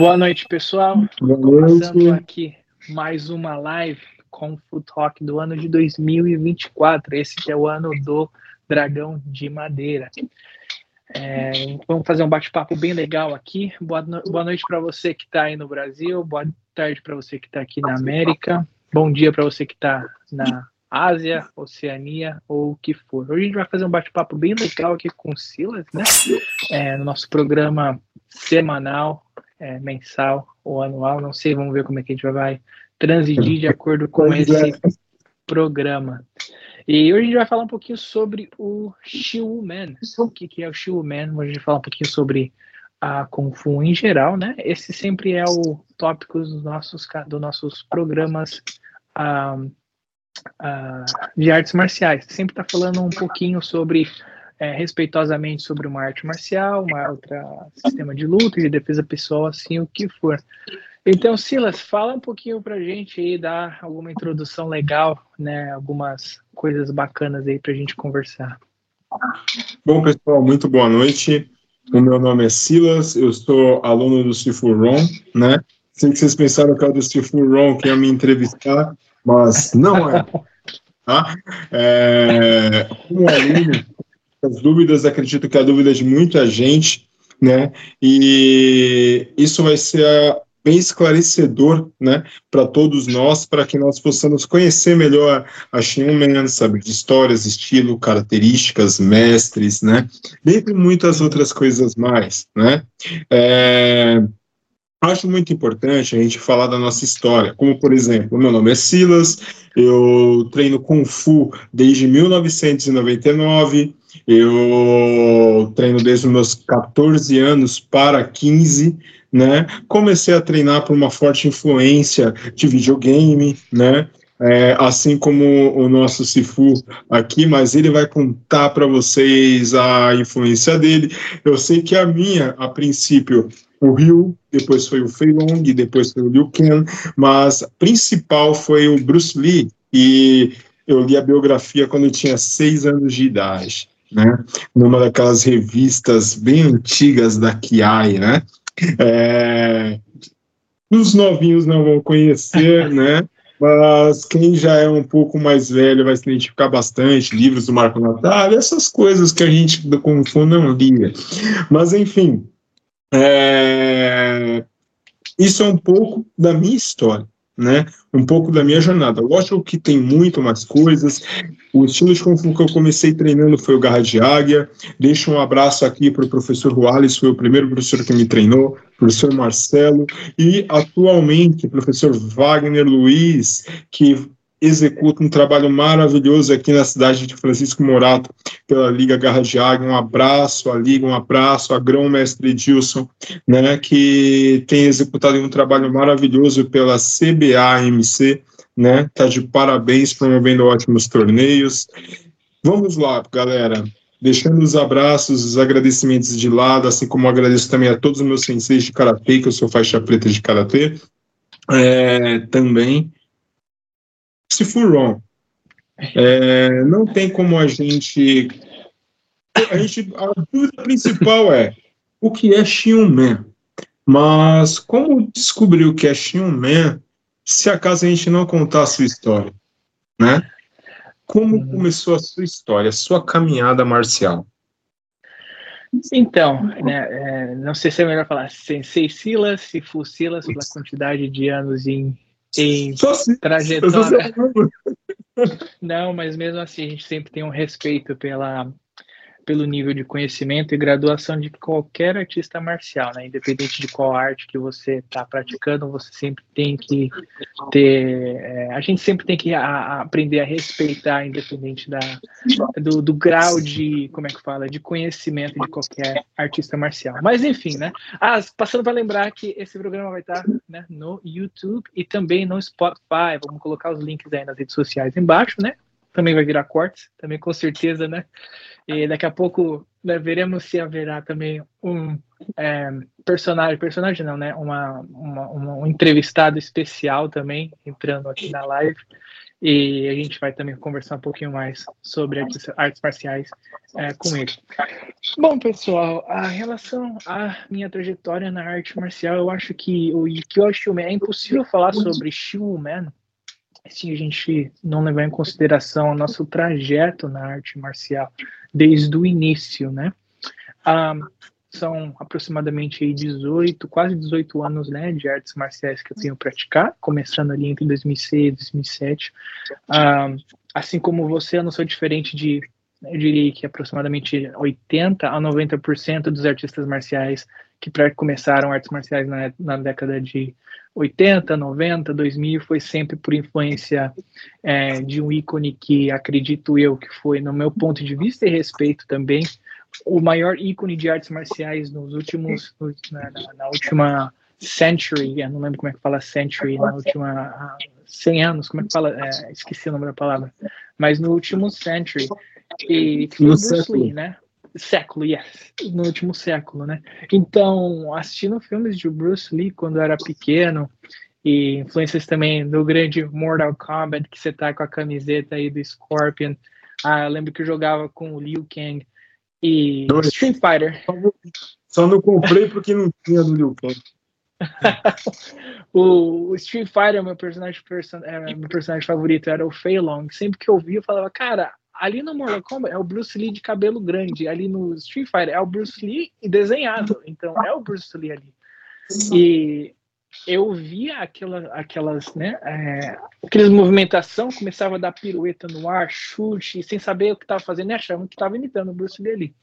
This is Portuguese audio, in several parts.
Boa noite, pessoal. Boa noite. Começando aqui mais uma live com o Food Talk do ano de 2024. Esse que é o ano do Dragão de Madeira. É, vamos fazer um bate-papo bem legal aqui. Boa, no boa noite para você que está aí no Brasil, boa tarde para você que está aqui na América, bom dia para você que está na Ásia, Oceania ou o que for. Hoje a gente vai fazer um bate-papo bem legal aqui com o Silas, né? É, no nosso programa semanal, é, mensal ou anual, não sei, vamos ver como é que a gente vai transigir de acordo com esse programa. E hoje a gente vai falar um pouquinho sobre o Shiu Man. O que, que é o Shiu Man? Hoje a gente vai falar um pouquinho sobre a Kung Fu em geral, né? Esse sempre é o tópico dos nossos, dos nossos programas ah, ah, de artes marciais. Sempre está falando um pouquinho sobre, é, respeitosamente, sobre uma arte marcial, uma outra sistema de luta, de defesa pessoal, assim, o que for. Então, Silas, fala um pouquinho pra gente aí, dá alguma introdução legal, né? Algumas coisas bacanas aí pra gente conversar. Bom, pessoal, muito boa noite. O meu nome é Silas, eu sou aluno do Cifu Ron, né? Sei que vocês pensaram que era do Cifu Ron que ia me entrevistar, mas não é. Tá? é como aluno, as dúvidas, acredito que a dúvida de muita gente, né? E isso vai ser bem esclarecedor, né, para todos nós, para que nós possamos conhecer melhor a Shinman, saber de histórias, estilo, características, mestres, né, dentre muitas outras coisas mais, né. É, acho muito importante a gente falar da nossa história, como por exemplo, meu nome é Silas, eu treino Kung Fu desde 1999, eu treino desde os meus 14 anos para 15, né? Comecei a treinar por uma forte influência de videogame, né? É, assim como o nosso Sifu aqui, mas ele vai contar para vocês a influência dele. Eu sei que a minha, a princípio, o Ryu, depois foi o Fei Long, depois foi o Liu Kang, mas principal foi o Bruce Lee, e eu li a biografia quando eu tinha seis anos de idade, né? Numa daquelas revistas bem antigas da Kiai, né? É, os novinhos não vão conhecer, né? Mas quem já é um pouco mais velho vai se identificar bastante, livros do Marco Natal, essas coisas que a gente do Kung Fu não lia. Mas, enfim, é, isso é um pouco da minha história né? Um pouco da minha jornada. Lógico que tem muito mais coisas. O estilo de Kung Fu que eu comecei treinando foi o Garra de Águia. Deixo um abraço aqui para o professor Wallace, foi o primeiro professor que me treinou, professor Marcelo, e atualmente professor Wagner Luiz, que executa um trabalho maravilhoso aqui na cidade de Francisco Morato, pela Liga Garra de Águia. Um abraço à Liga, um abraço a Grão Mestre Dilson, né, que tem executado um trabalho maravilhoso pela CBAMC, né, tá de parabéns, promovendo ótimos torneios. Vamos lá, galera. Deixando os abraços, os agradecimentos de lado, assim como agradeço também a todos os meus senseis de karatê, que eu sou faixa preta de karatê, é, também se for wrong. É, não tem como a gente. A, gente, a dúvida principal é o que é Xiumen? Mas como descobrir o que é Xiumen se acaso a gente não contar a sua história? Né? Como uhum. começou a sua história, a sua caminhada marcial? Então, né, é, não sei se é melhor falar Sensei Silas, Sifu Silas, pela quantidade de anos em em assim, trajetória. Não, mas mesmo assim a gente sempre tem um respeito pela pelo nível de conhecimento e graduação de qualquer artista marcial, né? Independente de qual arte que você está praticando, você sempre tem que ter. É, a gente sempre tem que a, a aprender a respeitar, independente da, do, do, grau de, como é que fala, de conhecimento de qualquer artista marcial. Mas enfim, né? Ah, passando para lembrar que esse programa vai estar né, no YouTube e também no Spotify. Vamos colocar os links aí nas redes sociais embaixo, né? Também vai virar cortes, também com certeza, né? E daqui a pouco né, veremos se haverá também um é, personagem, personagem não, né? Uma, uma, um entrevistado especial também entrando aqui na live. e a gente vai também conversar um pouquinho mais sobre artes, artes marciais é, com ele. Bom, pessoal, a relação à minha trajetória na arte marcial, eu acho que o Kyoshi é impossível falar sobre Shiu Man se a gente não levar em consideração o nosso trajeto na arte marcial desde o início, né? Ah, são aproximadamente 18, quase 18 anos né, de artes marciais que eu tenho praticado, começando ali entre 2006 e 2007. Ah, assim como você, eu não sou diferente de, eu diria que aproximadamente 80 a 90% dos artistas marciais que começaram artes marciais na, na década de 80, 90, 2000 foi sempre por influência é, de um ícone que acredito eu que foi, no meu ponto de vista e respeito também, o maior ícone de artes marciais nos últimos, na, na, na última century, eu não lembro como é que fala century, na última 100 anos, como é que fala, é, esqueci o nome da palavra, mas no último century, e foi no Bruce Lee, né? Século, yes, no último século, né? Então, assistindo filmes de Bruce Lee quando eu era pequeno e influências também do grande Mortal Kombat que você tá com a camiseta aí do Scorpion. Ah, eu lembro que eu jogava com o Liu Kang e Dois. Street Fighter. Só não comprei porque não tinha do Liu Kang. o, Street Fighter, meu personagem, person, é, meu personagem favorito era o Fei Long. Sempre que eu via, eu falava, cara, ali no Mortal Kombat é o Bruce Lee de cabelo grande, ali no Street Fighter é o Bruce Lee desenhado, então é o Bruce Lee ali. E eu via aquela, aquelas, né, é, aquelas movimentação, começava a dar pirueta no ar, chute, sem saber o que estava fazendo, e achava que estava imitando o Bruce Lee ali.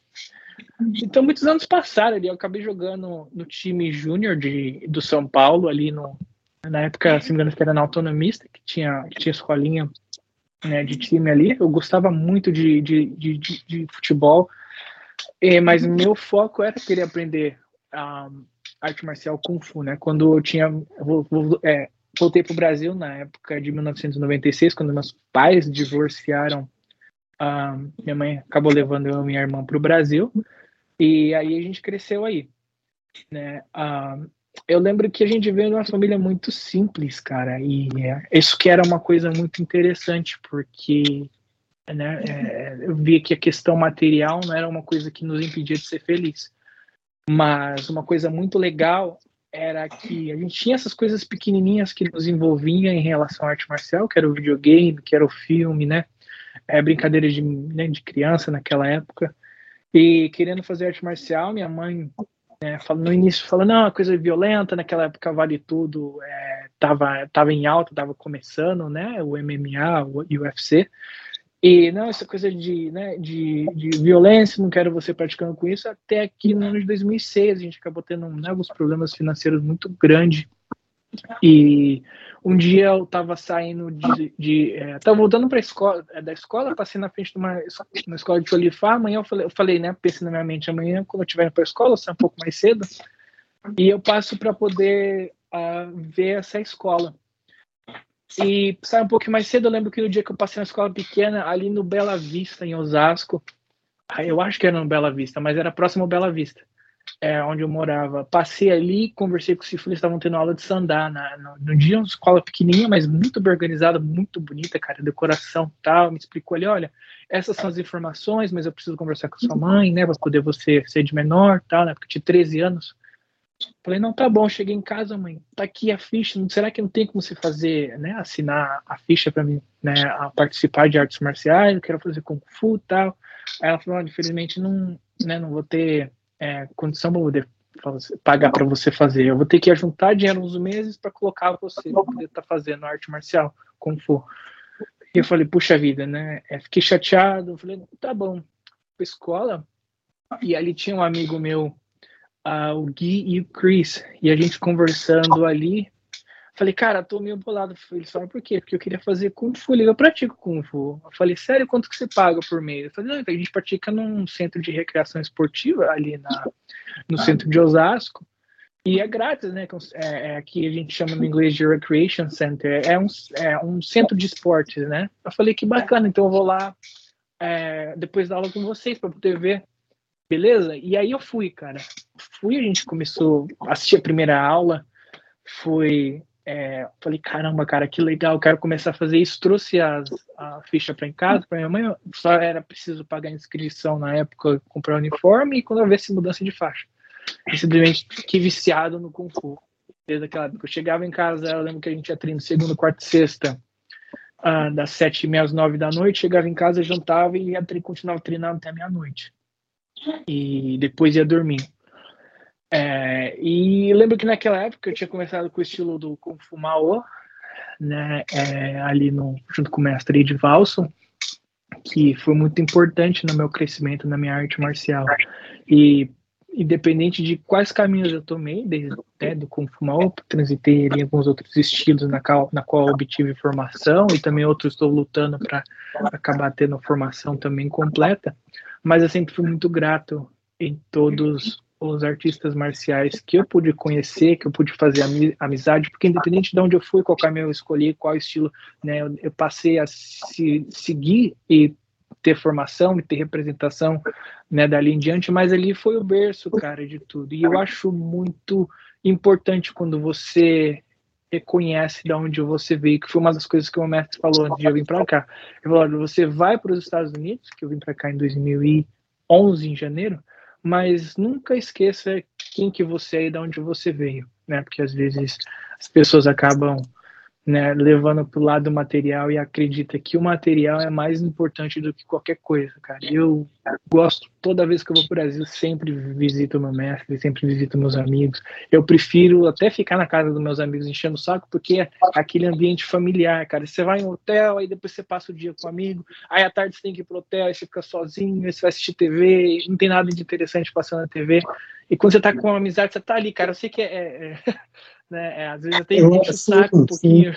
Então, muitos anos passaram ali, eu acabei jogando no time júnior do São Paulo, ali no, na época, se não me engano, que era na Autonomista, que tinha, que tinha escolinha né, de time ali. Eu gostava muito de, de, de, de, de futebol, é, mas meu foco era querer aprender um, arte marcial Kung Fu, né? Quando eu tinha. É, voltei para o Brasil na época de 1996, quando meus pais divorciaram. Um, minha mãe acabou levando eu e minha irmã para o Brasil, e aí a gente cresceu aí. Né? Eu lembro que a gente veio de uma família muito simples, cara, e é, isso que era uma coisa muito interessante, porque né, é, eu via que a questão material não era uma coisa que nos impedia de ser feliz, mas uma coisa muito legal era que a gente tinha essas coisas pequenininhas que nos envolviam em relação à arte marcial, que era o videogame, que era o filme, né, é, brincadeiras de, né, de criança naquela época, e querendo fazer arte marcial, minha mãe é, no início falando, não, coisa violenta, naquela época vale tudo, é, tava, em alta, tava começando, né, o MMA, o UFC, e não, essa coisa de, né, de, de violência, não quero você praticando com isso, até que no ano de 2006 a gente acabou tendo né, alguns problemas financeiros muito grandes, e um dia eu estava saindo de. de é, tava voltando para escola, é, da escola, passei na frente de uma, uma escola de Olifar. Amanhã eu falei, eu falei, né? Pensei na minha mente, amanhã, quando eu estiver para a escola, eu saio um pouco mais cedo. E eu passo para poder uh, ver essa escola. E sai um pouco mais cedo, eu lembro que no dia que eu passei na escola pequena, ali no Bela Vista, em Osasco, eu acho que era no Bela Vista, mas era próximo ao Bela Vista é, onde eu morava. Passei ali, conversei com os eles estavam tendo aula de sandá na, no, no, dia, uma escola pequenininha, mas muito bem organizada, muito bonita, cara, decoração tal. Me explicou ali, olha, essas são as informações, mas eu preciso conversar com sua mãe, né, para poder você ser de menor, tal, né, porque tinha 13 anos. Falei, não, tá bom, cheguei em casa, mãe, tá aqui a ficha, será que não tem como você fazer, né, assinar a ficha para mim, né, a participar de artes marciais, eu quero fazer Kung Fu tal. Aí ela falou, infelizmente não, né, não vou ter é, condição para poder pagar para você fazer. Eu vou ter que juntar dinheiro uns meses para colocar você para poder estar tá fazendo arte marcial, como for. E eu falei, puxa vida, né? É, fiquei chateado. Eu falei, tá bom. Pra escola. E ali tinha um amigo meu, uh, o Gui e o Chris. E a gente conversando ali. Falei, cara, tô meio bolado. Eles falaram, por quê? Porque eu queria fazer Kung Fu. Eu pratico Kung Fu. Eu falei, sério, quanto que você paga por mês? Eu falei, não, a gente pratica num centro de recreação esportiva ali na, no centro de Osasco. E é grátis, né? É, é, aqui a gente chama no inglês de Recreation Center. É um, é um centro de esportes, né? Eu falei, que bacana, então eu vou lá é, depois da aula com vocês para poder ver. Beleza? E aí eu fui, cara. Fui, a gente começou a assistir a primeira aula. Foi é, falei, caramba, cara, que legal, quero começar a fazer isso. Trouxe as, a ficha para em casa, para minha mãe, só era preciso pagar inscrição na época, comprar uniforme e quando eu esse mudança de faixa. E simplesmente fiquei viciado no Kung Fu. Desde aquela época. Eu chegava em casa, eu lembro que a gente ia treino segunda, quarta e sexta, uh, das sete e meia às nove da noite, chegava em casa, jantava e ia, continuava treinando até meia-noite. E depois ia dormir. É, e lembro que naquela época eu tinha começado com o estilo do Kung Fu Mao, né, é, ali no, junto com o mestre Edvalson, que foi muito importante no meu crescimento na minha arte marcial. E independente de quais caminhos eu tomei, desde né, do Kung Fu Mao, transitei em alguns outros estilos na qual, na qual obtive formação e também outros estou lutando para acabar tendo formação também completa, mas eu sempre fui muito grato em todos os artistas marciais que eu pude conhecer, que eu pude fazer amizade, porque independente de onde eu fui, qual caminho eu escolhi, qual estilo, né, eu, eu passei a se, seguir e ter formação e ter representação, né, dali em diante, mas ali foi o berço, cara, de tudo. E eu acho muito importante quando você reconhece de onde você veio, que foi uma das coisas que o mestre falou antes de eu vir para cá. Ele falou: você vai para os Estados Unidos, que eu vim para cá em 2011, em janeiro, mas nunca esqueça quem que você é e de onde você veio, né? Porque às vezes as pessoas acabam né, levando para o lado material e acredita que o material é mais importante do que qualquer coisa, cara. Eu gosto, toda vez que eu vou para o Brasil, sempre visito meu mestre, sempre visito meus amigos. Eu prefiro até ficar na casa dos meus amigos enchendo o saco, porque é aquele ambiente familiar, cara. Você vai em um hotel, aí depois você passa o dia com o amigo, aí à tarde você tem que ir pro hotel, aí você fica sozinho, aí você vai assistir TV, não tem nada de interessante passando na TV. E quando você tá com uma amizade, você tá ali, cara. Eu sei que é, é, é né? É, às vezes tenho que encher o saco um pouquinho.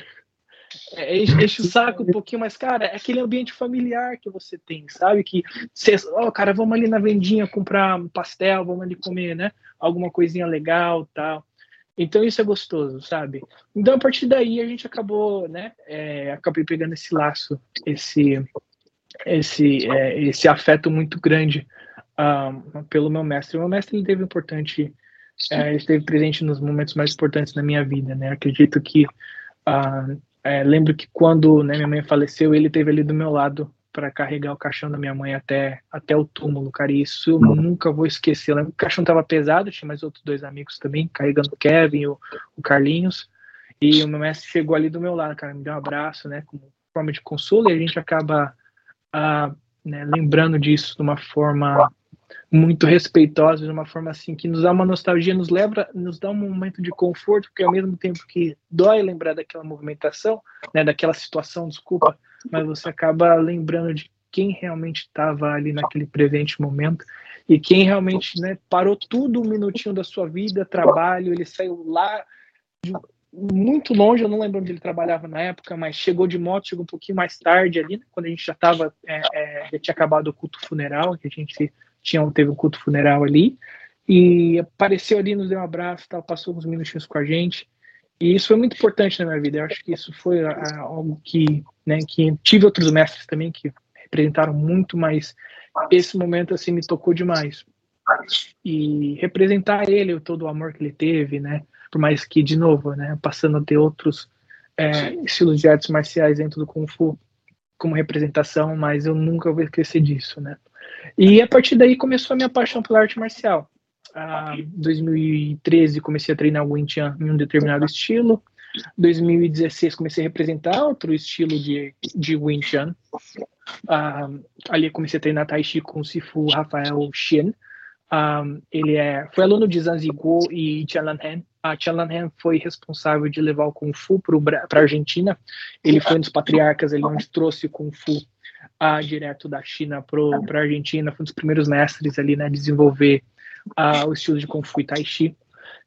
É, enche, o saco um pouquinho, mas, cara, é aquele ambiente familiar que você tem, sabe? Que você, ó, oh, cara, vamos ali na vendinha comprar um pastel, vamos ali comer, né? Alguma coisinha legal tal. Então isso é gostoso, sabe? Então a partir daí a gente acabou, né? É, acabei pegando esse laço, esse, esse, é, esse afeto muito grande um, pelo meu mestre. O meu mestre ele teve importante é, esteve presente nos momentos mais importantes da minha vida, né? Acredito que uh, é, lembro que quando né, minha mãe faleceu, ele teve ali do meu lado para carregar o caixão da minha mãe até até o túmulo, cara. E isso eu nunca vou esquecer. o caixão tava pesado, tinha mais outros dois amigos também carregando o Kevin, o, o Carlinhos. E o meu mestre chegou ali do meu lado, cara, me deu um abraço, né, como forma de consolo. E a gente acaba uh, né, lembrando disso de uma forma muito respeitosos, de uma forma assim que nos dá uma nostalgia, nos leva, nos dá um momento de conforto, porque ao mesmo tempo que dói lembrar daquela movimentação, né, daquela situação, desculpa, mas você acaba lembrando de quem realmente estava ali naquele presente momento e quem realmente né, parou tudo um minutinho da sua vida, trabalho, ele saiu lá de, muito longe, eu não lembro onde ele trabalhava na época, mas chegou de moto, chegou um pouquinho mais tarde ali, né, quando a gente já estava, é, é, já tinha acabado o culto funeral, que a gente tinha, teve um culto funeral ali, e apareceu ali, nos deu um abraço, tal, passou uns minutinhos com a gente, e isso foi muito importante na minha vida, eu acho que isso foi algo que, né, que tive outros mestres também que representaram muito, mas esse momento, assim, me tocou demais. E representar ele, todo o amor que ele teve, né, por mais que, de novo, né, passando a ter outros é, estilos de artes marciais dentro do Kung Fu como representação, mas eu nunca vou esquecer disso, né. E a partir daí começou a minha paixão pela arte marcial. Em 2013 comecei a treinar o Wing Chun em um determinado estilo. 2016 comecei a representar outro estilo de, de Wing Chun. Uh, ali comecei a treinar Tai Chi com o Sifu Rafael Shin. Um, ele é, foi aluno de Zanzigo e Tianlanhen. A Tianlanhen foi responsável de levar o Kung Fu para a Argentina. Ele foi um dos patriarcas ali onde trouxe o Kung Fu uh, direto da China para a Argentina, foi um dos primeiros mestres ali, né, desenvolver uh, o estilo de Kung Fu e Tai Chi.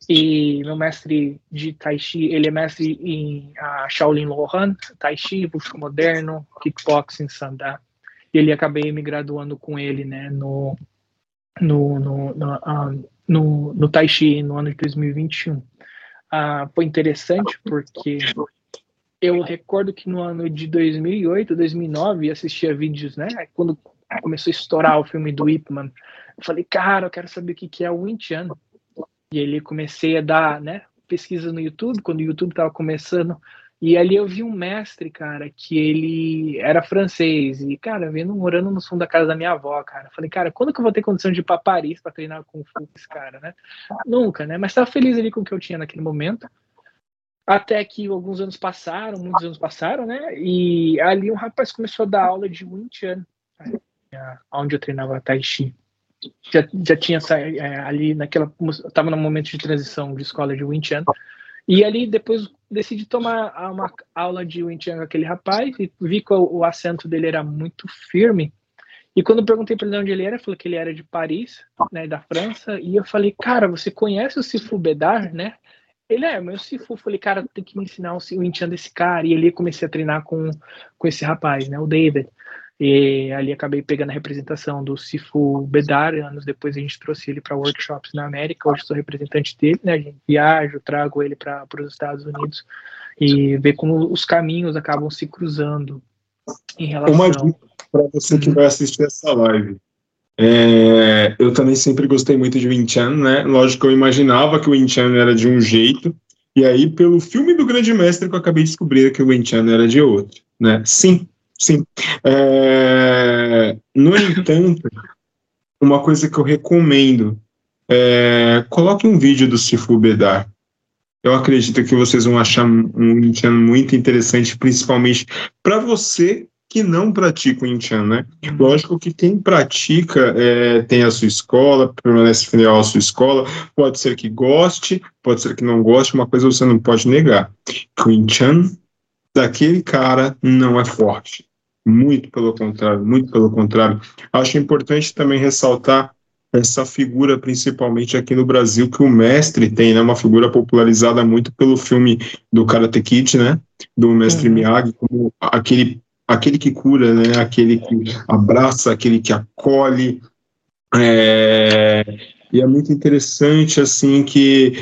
E meu mestre de Tai Chi, ele é mestre em uh, Shaolin Lohan, Tai Chi, Wushu Moderno, Kickboxing, Sanda. E ele acabei me graduando com ele, né, no, no, no, no, uh, no, no Tai Chi no ano de 2021. Uh, foi interessante porque eu recordo que no ano de 2008, 2009, assistia vídeos, né? Quando começou a estourar o filme do Ip Man, eu falei, cara, eu quero saber o que, que é o Wing Chun. E ele comecei a dar, né? pesquisas no YouTube, quando o YouTube estava começando, e ali eu vi um mestre, cara, que ele era francês. E, cara, vendo morando no fundo da casa da minha avó, cara. Falei, cara, quando que eu vou ter condição de ir pra Paris pra treinar com esse cara, né? Nunca, né? Mas tava feliz ali com o que eu tinha naquele momento. Até que alguns anos passaram, muitos anos passaram, né? E ali um rapaz começou a dar aula de Wing Chun, onde eu treinava Tai Chi. Já, já tinha é, ali naquela. Estava no momento de transição de escola de Wing Chun. E ali depois decidi tomar uma aula de Wing Chun com aquele rapaz e vi que o, o acento dele era muito firme. E quando eu perguntei para ele de onde ele era, ele falou que ele era de Paris, né, da França. E eu falei, cara, você conhece o Sifu Bedar, né? Ele é, meu Sifu. Falei, cara, tem que me ensinar o Chun desse cara. E ali comecei a treinar com, com esse rapaz, né, o David. E ali acabei pegando a representação do Sifu Bedar. Anos depois a gente trouxe ele para workshops na América. Hoje sou representante dele, né? A gente viaja, trago ele para os Estados Unidos e ver como os caminhos acabam se cruzando em relação. Uma dica para você que vai assistir essa live. É, eu também sempre gostei muito de Wing né? Lógico eu imaginava que o Wing era de um jeito, e aí, pelo filme do Grande Mestre, que eu acabei de descobrir que o Wing era de outro, né? Sim, Sim. É, no entanto, uma coisa que eu recomendo é, coloque um vídeo do Sifu Bedar. Eu acredito que vocês vão achar um Inchan muito interessante, principalmente para você que não pratica o Inchan, né? Uhum. Lógico que quem pratica é, tem a sua escola, permanece fiel à sua escola, pode ser que goste, pode ser que não goste, uma coisa você não pode negar, que o Inchan daquele cara não é forte. Muito pelo contrário, muito pelo contrário. Acho importante também ressaltar essa figura, principalmente aqui no Brasil, que o mestre tem, né? Uma figura popularizada muito pelo filme do Karate Kid, né? Do mestre uhum. Miyagi, como aquele, aquele que cura, né? Aquele que abraça, aquele que acolhe. É, e é muito interessante, assim, que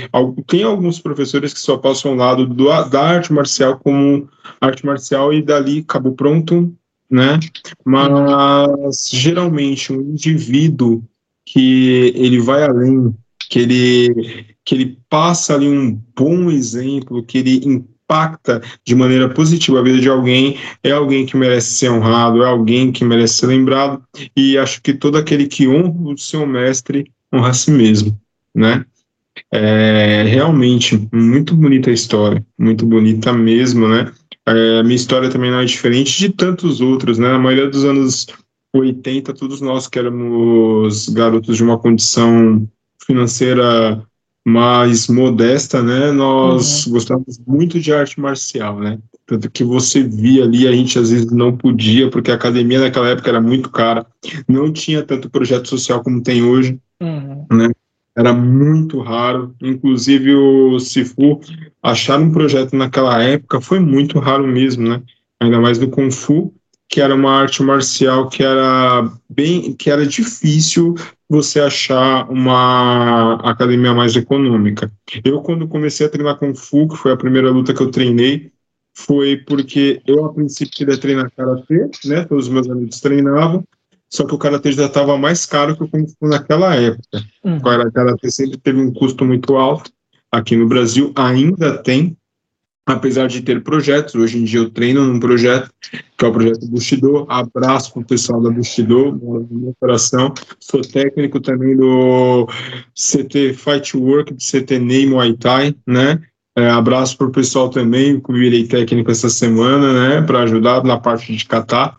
tem alguns professores que só passam ao lado do, da arte marcial como arte marcial e dali acabou pronto, né? Mas geralmente um indivíduo que ele vai além, que ele que ele passa ali um bom exemplo, que ele impacta de maneira positiva a vida de alguém, é alguém que merece ser honrado, é alguém que merece ser lembrado, e acho que todo aquele que honra o seu mestre honra a si mesmo, né? É realmente muito bonita a história, muito bonita mesmo, né? É, a minha história também não é diferente de tantos outros, né? Na maioria dos anos 80, todos nós que éramos garotos de uma condição financeira mais modesta, né? Nós uhum. gostávamos muito de arte marcial, né? Tanto que você via ali, a gente às vezes não podia, porque a academia naquela época era muito cara, não tinha tanto projeto social como tem hoje, uhum. né? era muito raro. Inclusive o Sifu achar um projeto naquela época foi muito raro mesmo, né? Ainda mais do Kung Fu, que era uma arte marcial que era bem, que era difícil você achar uma academia mais econômica. Eu quando comecei a treinar Kung Fu, que foi a primeira luta que eu treinei, foi porque eu a princípio queria treinar karatê, né? Todos os meus amigos treinavam só que o karatê já estava mais caro que o Kung Fu naquela época. Uhum. O karatê sempre teve um custo muito alto. Aqui no Brasil ainda tem, apesar de ter projetos. Hoje em dia eu treino num projeto, que é o projeto Bushido. Abraço para o pessoal da Bushido, meu coração. Sou técnico também do CT Fight Work, do CT Ney Muay Thai, né? É, abraço para o pessoal também, que virei técnico essa semana, né? Para ajudar na parte de catar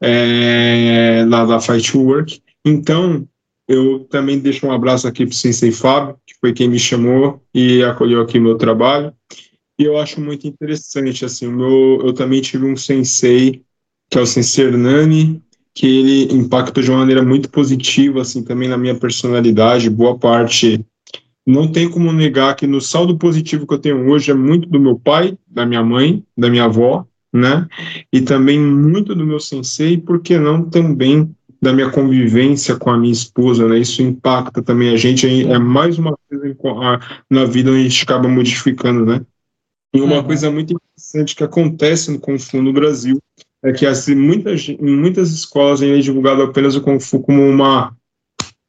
é, lá da Fight Work. Então, eu também deixo um abraço aqui para o Sensei Fábio, que foi quem me chamou e acolheu aqui meu trabalho. E eu acho muito interessante, assim, o meu, eu também tive um sensei, que é o Sensei Hernani, que ele impacta de uma maneira muito positiva, assim, também na minha personalidade, boa parte não tem como negar que no saldo positivo que eu tenho hoje é muito do meu pai, da minha mãe, da minha avó, né? E também muito do meu sensei, porque não também da minha convivência com a minha esposa, né? Isso impacta também a gente, é mais uma coisa na vida a gente acaba modificando, né? E uma uhum. coisa muito interessante que acontece no Kung Fu no Brasil é que assim, muitas, em muitas escolas é divulgado apenas o Kung Fu como uma,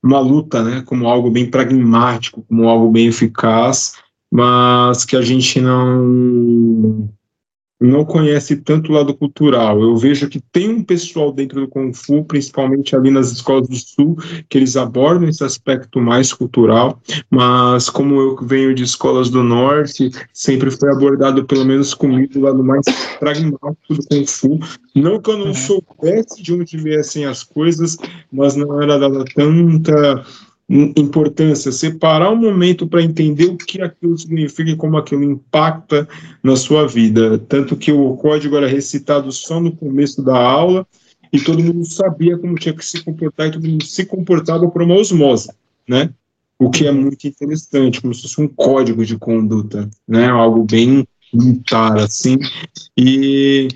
uma luta, né? Como algo bem pragmático, como algo bem eficaz, mas que a gente não não conhece tanto o lado cultural. Eu vejo que tem um pessoal dentro do Kung Fu, principalmente ali nas escolas do Sul, que eles abordam esse aspecto mais cultural, mas como eu venho de escolas do Norte, sempre foi abordado, pelo menos comigo, o lado mais pragmático do Kung Fu. Não que eu não uhum. soubesse de onde viessem as coisas, mas não era dada tanta importância, separar um momento para entender o que aquilo significa e como aquilo impacta na sua vida. Tanto que o código era recitado só no começo da aula e todo mundo sabia como tinha que se comportar e todo mundo se comportava por uma osmose, né? O que é muito interessante, como se fosse um código de conduta, né? Algo bem militar, assim. E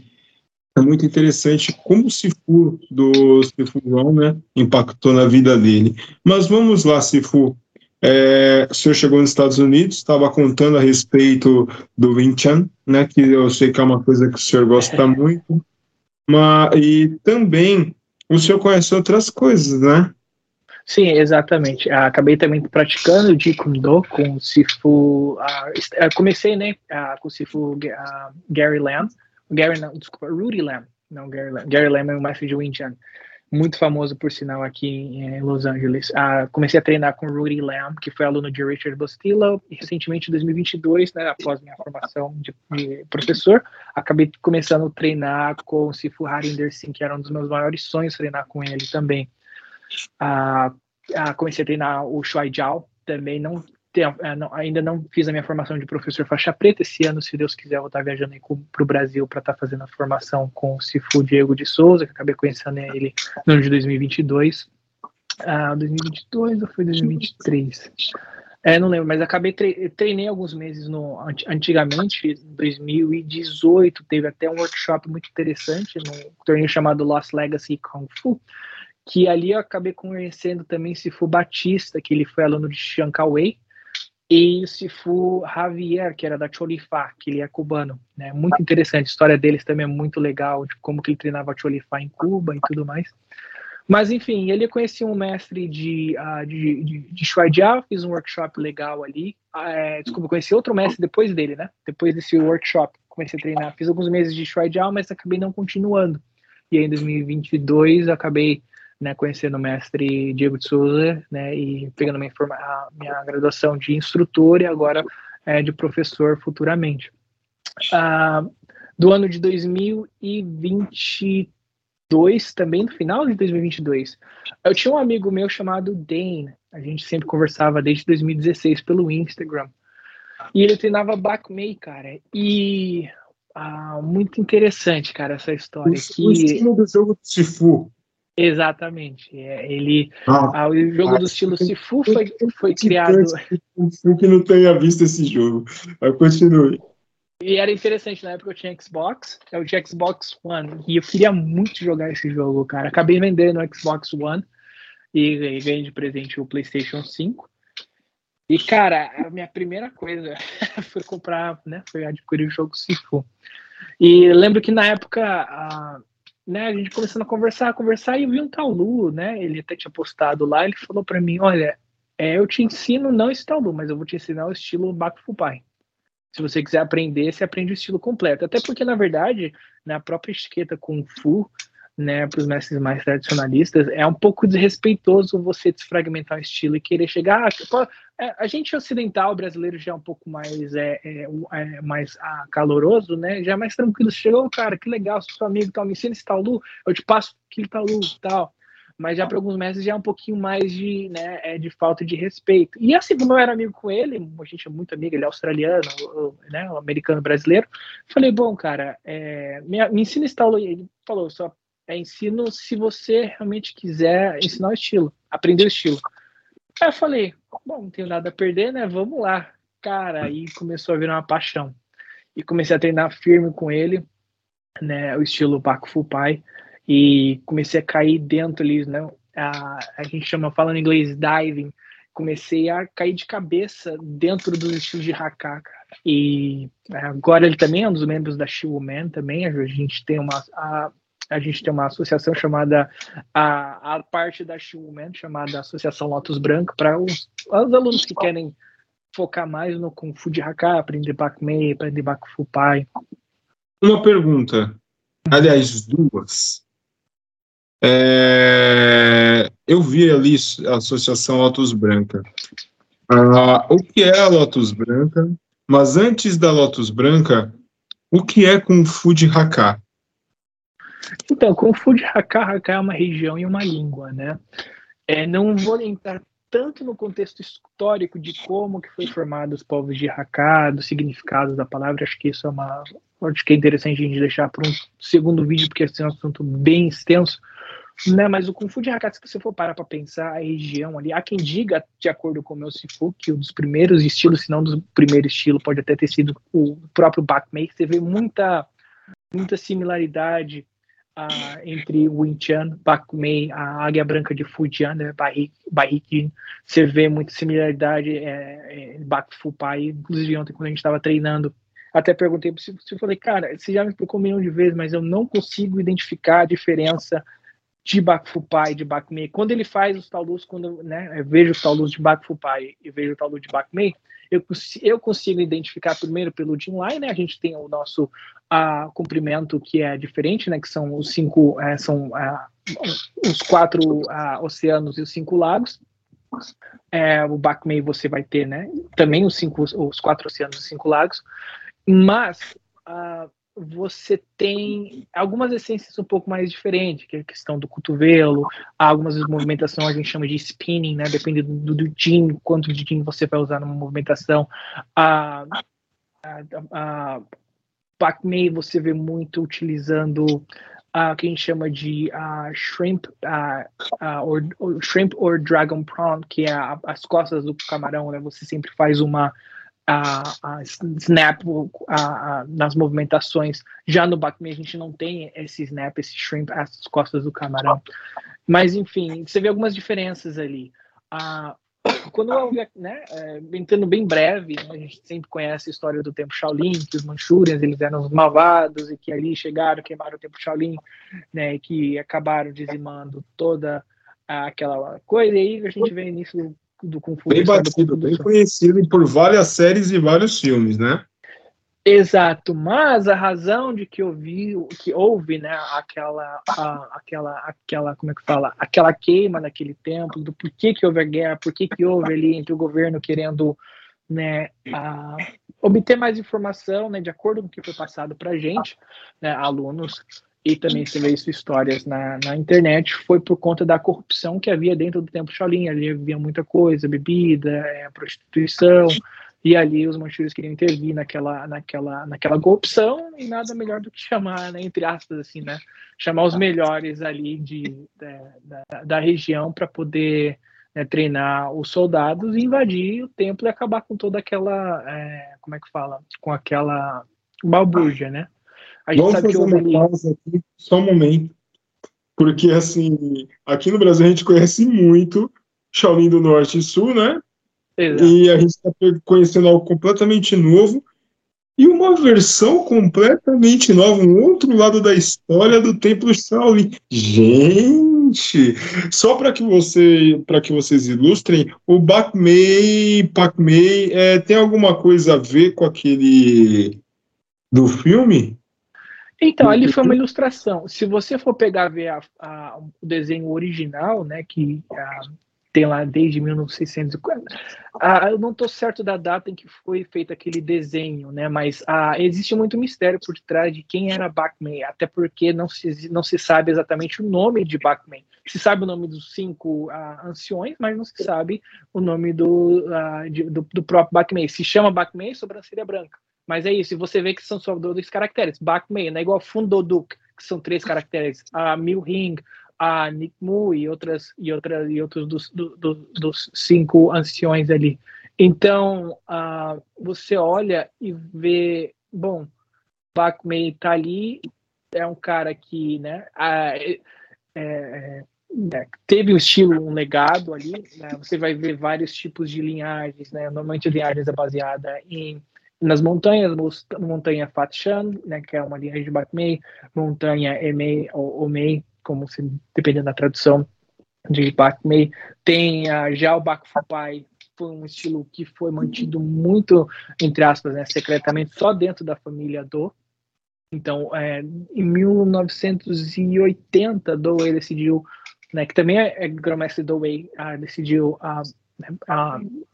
é muito interessante como o Sifu do Sifu Ron, né, impactou na vida dele. Mas vamos lá, Sifu. É, o senhor chegou nos Estados Unidos, estava contando a respeito do Wing Chun, né, que eu sei que é uma coisa que o senhor gosta é. muito, mas, e também o senhor conhece outras coisas, né? Sim, exatamente. Ah, acabei também praticando de Kundo com o Sifu. Ah, comecei, né, ah, com o Sifu Gary Lamb, Gary, não, desculpa, Rudy Lamb. Não, Gary Lamb. Gary Lamb é o mestre de Wing Chun. Muito famoso, por sinal, aqui em Los Angeles. Ah, comecei a treinar com Rudy Lamb, que foi aluno de Richard Bostillo, e recentemente, em 2022, né, após minha formação de, de, professor, acabei começando a treinar com o Sifu Harinder Singh, que era um dos meus maiores sonhos, treinar com ele também. Ah, ah, comecei a treinar o Shuai Jiao, também não é, não, ainda não fiz a minha formação de professor faixa preta. Esse ano, se Deus quiser, eu vou estar viajando para o Brasil para estar fazendo a formação com o Cifu Diego de Souza, que acabei conhecendo ele no ano de 2022. Ah, 2022 ou foi 2023? É, não lembro, mas acabei tre treinei alguns meses no antigamente, em 2018, teve até um workshop muito interessante no torneio chamado Lost Legacy Kung Fu, que ali eu acabei conhecendo também Sifu Batista, que ele foi aluno de Chiang Kai-wei, e o Sifu Javier, que era da Cholifá, que ele é cubano. Né? Muito interessante, a história deles também é muito legal, de como que ele treinava a Cholifá em Cuba e tudo mais. Mas, enfim, ele conhecia um mestre de, uh, de, de, de fiz um workshop legal ali. Uh, desculpa, conheci outro mestre depois dele, né? Depois desse workshop, comecei a treinar. Fiz alguns meses de Shuaijiao, mas acabei não continuando. E aí, em 2022, acabei né, conhecendo o mestre Diego de Souza, né, e pegando minha, a minha graduação de instrutor e agora é, de professor futuramente. Ah, do ano de 2022, também no final de 2022, eu tinha um amigo meu chamado Dane, a gente sempre conversava desde 2016 pelo Instagram, e ele treinava Back May, cara, e ah, muito interessante, cara, essa história. O, que... o estilo do jogo de Sifu Exatamente. É, ele, ah, ah, o jogo ah, do estilo Sifu foi, foi criado. que não tenha visto esse jogo. continue. E era interessante, na época eu tinha Xbox, eu tinha Xbox One, e eu queria muito jogar esse jogo, cara. Acabei vendendo o Xbox One e ganhei de presente o PlayStation 5. E, cara, a minha primeira coisa foi comprar, né? Foi adquirir o jogo Sifu. E lembro que na época né, a gente começando a conversar, a conversar, e eu vi um tal Lu, né, ele até tinha postado lá, ele falou para mim, olha, é, eu te ensino não esse tal Lu, mas eu vou te ensinar o estilo Bakufu Pai. Se você quiser aprender, você aprende o estilo completo. Até porque, na verdade, na própria etiqueta Kung Fu, né, para os mestres mais tradicionalistas, é um pouco desrespeitoso você desfragmentar o estilo e querer chegar. Ah, é, a gente ocidental brasileiro já é um pouco mais é, é, é mais ah, caloroso, né? Já é mais tranquilo. Chegou, cara, que legal, seu amigo, tal, me ensina esse tal Lu, eu te passo aquele tal Lu, tal. Mas já para alguns mestres já é um pouquinho mais de, né, é de falta de respeito. E assim, como eu era amigo com ele, a gente é muito amigo, ele é australiano, né, americano brasileiro. Falei, bom, cara, é, me, me ensina esse tal Lu. Ele falou, só é ensino se você realmente quiser ensinar o estilo, aprender o estilo. Aí eu falei, bom, não tenho nada a perder, né? Vamos lá. Cara, aí começou a virar uma paixão. E comecei a treinar firme com ele, né? O estilo Paco Fupai. E comecei a cair dentro ali, né? A, a gente chama, falando em inglês, diving. Comecei a cair de cabeça dentro dos estilos de Haka, cara. E agora ele também é um dos membros da Man também. A gente tem uma. A, a gente tem uma associação chamada a, a parte da Schumann chamada Associação Lotus Branco para os, os, alunos que querem focar mais no Kung Fu de Hakka, aprender Bakmei, aprender Bakufu Pai. Uma pergunta, aliás, duas. É, eu vi ali a Associação Lotus Branca. Ah, o que é a Lotus Branca? Mas antes da Lotus Branca, o que é Kung Fu de Hakka? Então, Kung Fu de Hakka, Hakka é uma região e uma língua, né? É, não vou entrar tanto no contexto histórico de como que foi formado os povos de Hakka, do significado da palavra, acho que isso é uma, acho que é interessante a gente deixar para um segundo vídeo, porque esse é um assunto bem extenso, né, mas o Kung Fu de Hakka, se você for parar para pensar, a região ali, há quem diga, de acordo com o meu Sifu, que um dos primeiros estilos, se não do primeiro estilo, pode até ter sido o próprio Bakmei, você vê muita, muita similaridade uh, entre o Winchan, Bakmei, a Águia Branca de Fujian, né, Bahikin, você vê muita similaridade é, é, Bakfu Pai, inclusive ontem quando a gente estava treinando, até perguntei para você, falei, cara, você já me explicou um milhão de vezes, mas eu não consigo identificar a diferença de Bakfupai e de Bakmei. Quando ele faz os taulus, quando né, eu vejo os taulus de Bakfupai e vejo o taulu de Bakmei, eu, eu consigo identificar primeiro pelo Jinlai, né? A gente tem o nosso uh, comprimento que é diferente, né? Que são os cinco, uh, são uh, os quatro uh, oceanos e os cinco lagos. É, o Bakmei você vai ter, né? Também os cinco, os quatro oceanos e cinco lagos. Mas uh, você tem algumas essências um pouco mais diferentes, que é a questão do cotovelo, algumas movimentações a gente chama de spinning, né? Depende do, do gin, quanto de gin você vai usar numa movimentação. A, a, a Pac-Man você vê muito utilizando a que a gente chama de shrimp, or, or, shrimp or dragon prawn, que é a, as costas do camarão, né? Você sempre faz uma a, a snap a, a, nas movimentações. Já no Bakme a gente não tem esse snap, esse shrimp, as costas do camarão. Mas, enfim, você vê algumas diferenças ali. Ah, quando eu, né, é, entrando bem breve, né, a gente sempre conhece a história do tempo Shaolin, que os Manchurians eles eram os malvados e que ali chegaram, queimaram o tempo Shaolin, né, que acabaram dizimando toda aquela coisa. E aí a gente vê nisso do Kung Fu. Bem batido, bem conhecido por várias séries e vários filmes, né? Exato, mas a razão de que que houve, né, aquela, a, aquela, aquela, como é que fala, aquela queima naquele templo, do porquê que houve a guerra, por que houve ali entre o governo querendo, né, a, obter mais informação, né, de acordo com o que foi passado para gente, né, alunos, e também você vê isso histórias na, na internet, foi por conta da corrupção que havia dentro do Templo Shaolin. Ali havia muita coisa, bebida, é, prostituição, e ali os manchurios queriam intervir naquela, naquela, naquela corrupção, e nada melhor do que chamar, né, entre aspas, assim, né, chamar os melhores ali de, da, da, da região para poder né, treinar os soldados e invadir o templo e acabar com toda aquela, é, como é que fala, com aquela balbúrdia, né? A gente Vamos sabe fazer uma pausa aqui, só um momento. Porque, assim, aqui no Brasil a gente conhece muito Shaolin do Norte e Sul, né? Exato. E a gente está conhecendo algo completamente novo e uma versão completamente nova, um outro lado da história do Templo Shaolin. Gente, só para que você, para que vocês ilustrem, o Bakmei, Pakmei, é, tem alguma coisa a ver com aquele do filme? Então, ali foi uma ilustração. Se você for pegar ver a, a, o desenho original, né, que a, tem lá desde 1950, eu não estou certo da data em que foi feito aquele desenho, né, mas existe muito mistério por trás de quem era Bachman, até porque não se, não se sabe exatamente o nome de Bachman. Se sabe o nome dos cinco anciões, mas não se sabe o nome do, de, do, do, próprio Bachman. Se chama Bachman, sobrancelha branca. Mas é isso, e você vê que são só dois caracteres. Bakmei, não é igual Fundoduk, que são três caracteres. A Milring, a Nikmu e outras e outras e outros dos, do, do, dos cinco anciões ali. Então, uh, você olha e vê, bom, Bakmei tá ali, é um cara que, né, é, é, é, teve um estilo, um legado ali, né, você vai ver vários tipos de linhagens, né, normalmente a linhagem é baseada em nas montanhas, montanha Fatshan, né, que é uma linha de Bakmei, montanha Emei ou Omei, como se dependendo da tradução de Bakmei, tem uh, já o foi um estilo que foi mantido muito, entre aspas, né, secretamente, só dentro da família Do. Então, é, em 1980, Dowey decidiu, né, que também é, é grão-mestre Dowey, uh, decidiu uh, uh,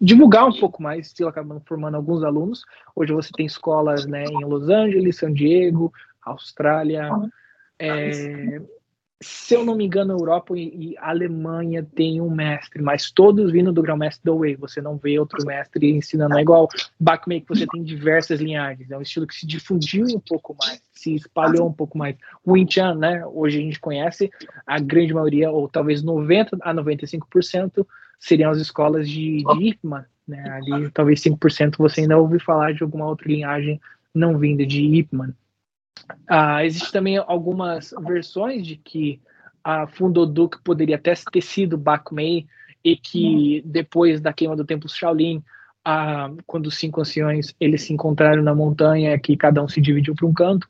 divulgar um pouco mais, estilo acabando formando alguns alunos. Hoje você tem escolas né, em Los Angeles, San Diego, Austrália, é, se eu não me engano, Europa e, e Alemanha tem um mestre, mas todos vindo do grão-mestre do Way. Você não vê outro mestre ensinando. É igual Bakmei, que você tem diversas linhagens. É um estilo que se difundiu um pouco mais, se espalhou um pouco mais. O Wing Chun, né? Hoje a gente conhece, a grande maioria, ou talvez 90 a 95%, seriam as escolas de, de Ip Man. Né? Ali, talvez 5% você ainda ouve falar de alguma outra linhagem não vinda de Ip Man. Ah, existe também algumas versões de que a Fundoduk poderia até ter sido Bakmei e que depois da queima do templo Shaolin, ah, quando os cinco anciões eles se encontraram na montanha, que cada um se dividiu para um canto,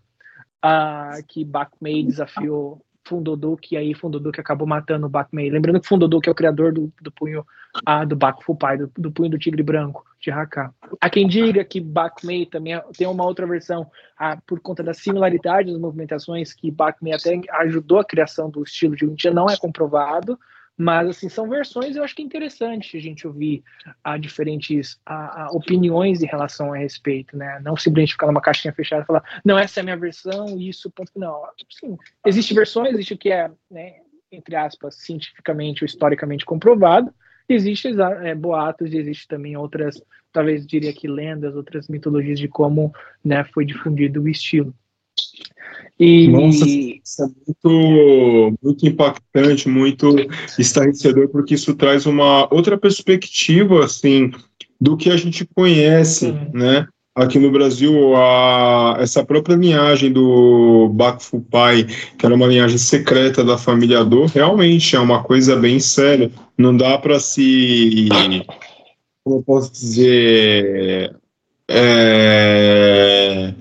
ah, que Bakmei desafiou Fundoduk, e aí Fundoduk acabou matando o Bakmei. Lembrando que Fundoduk é o criador do, do punho ah, do Bakufupai, do, do punho do tigre branco, de Haka. Há quem diga que Bakmei também tem uma outra versão, ah, por conta da similaridade das movimentações, que Bakmei até ajudou a criação do estilo de Wintia, não é comprovado, mas, assim, são versões eu acho que é interessante a gente ouvir a diferentes a, a opiniões em relação a respeito, né? Não simplesmente ficar numa caixinha fechada e falar, não, essa é a minha versão, isso, ponto final. Sim, existem versões, existe o que é, né, entre aspas, cientificamente ou historicamente comprovado, existem é, boatos e existe também outras, talvez diria que lendas, outras mitologias de como né, foi difundido o estilo. E... Nossa, isso é muito, muito impactante, muito estarrecedor, porque isso traz uma outra perspectiva, assim, do que a gente conhece, né? Aqui no Brasil, a, essa própria linhagem do Bakfu Pai, que era uma linhagem secreta da família Do, realmente é uma coisa bem séria. Não dá para se. Como eu posso dizer? É,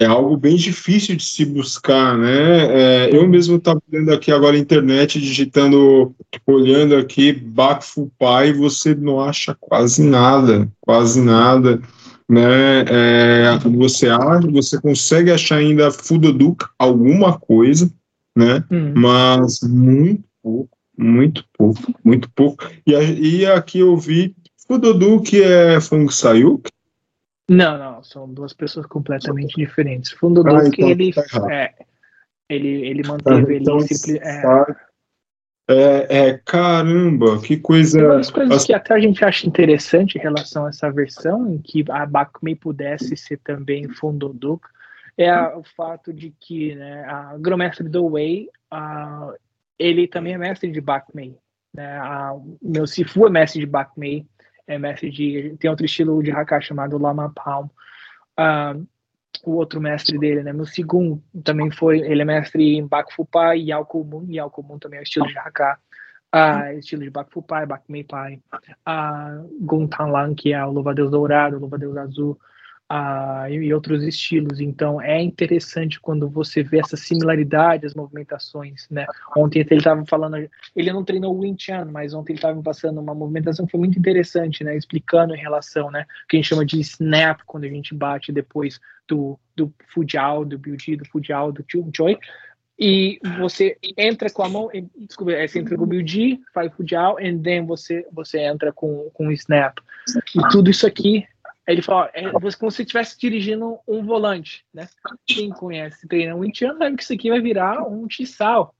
é algo bem difícil de se buscar, né? É, eu mesmo estava olhando aqui agora a internet, digitando, olhando aqui Bakfu Pai, você não acha quase nada, quase nada, né? É, você acha, você consegue achar ainda Fudoduk alguma coisa, né? Hum. Mas muito pouco, muito pouco, muito pouco. E, e aqui eu vi Fudoduk é Fung Sayuk, não, não, são duas pessoas completamente diferentes. Fundo ah, então ele, tá é, ele, ele manteve ah, então, ele simples. É, é, é, caramba, que coisa. Uma das coisas As... que até a gente acha interessante em relação a essa versão, em que a Bakumi pudesse ser também Fundoduk, é a, o fato de que né, a Gromestre do Wei, a, ele também é mestre de Bakmei. Né, a, meu Sifu é mestre de Bakmei é de. Tem outro estilo de Haka chamado Lama Palm. O outro mestre dele, né? Meu segundo também foi. Ele é mestre em Bakufupai e Yaokumun. E Yaokumun também é o estilo de Haka. Uh, estilo de Bakufupai, Bakumei Pai. Uh, Guntan Lan, que é o Louva-Deus Dourado, Louva-Deus Azul e, outros estilos. Então é interessante quando você vê essa similaridade, as movimentações, né? Ontem ele estava falando, ele não treinou o Wing Chun, mas ontem ele estava passando uma movimentação que foi muito interessante, né? Explicando em relação, né? Que a gente chama de snap quando a gente bate depois do do Fujiao, do Biuji, do Fujiao, do Choi. E você entra com a mão, desculpa, é, você entra com o Biuji, faz o Fujiao, e then você, você entra com, com o Snap. E tudo isso aqui Aí ele fala, é como se estivesse dirigindo um volante, né? Quem conhece, treina um indiano sabe que isso aqui vai virar um tissal.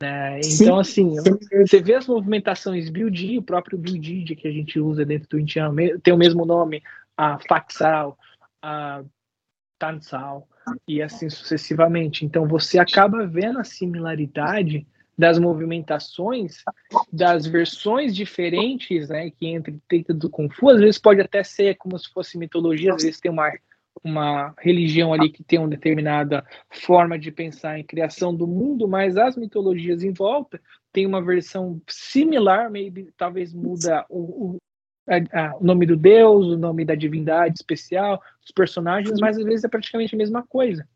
Né? Então, assim, você vê as movimentações build, o próprio build que a gente usa dentro do indiano, tem o mesmo nome, a faxal, a tansal, e assim sucessivamente. Então, você acaba vendo a similaridade das movimentações, das versões diferentes, né, que entre dentro do Kung Fu, às vezes pode até ser como se fosse mitologia, às vezes tem uma, uma religião ali que tem uma determinada forma de pensar em criação do mundo, mas as mitologias em volta tem uma versão similar, maybe, talvez muda o, o, o nome do deus, o nome da divindade especial, os personagens, mas às vezes é praticamente a mesma coisa.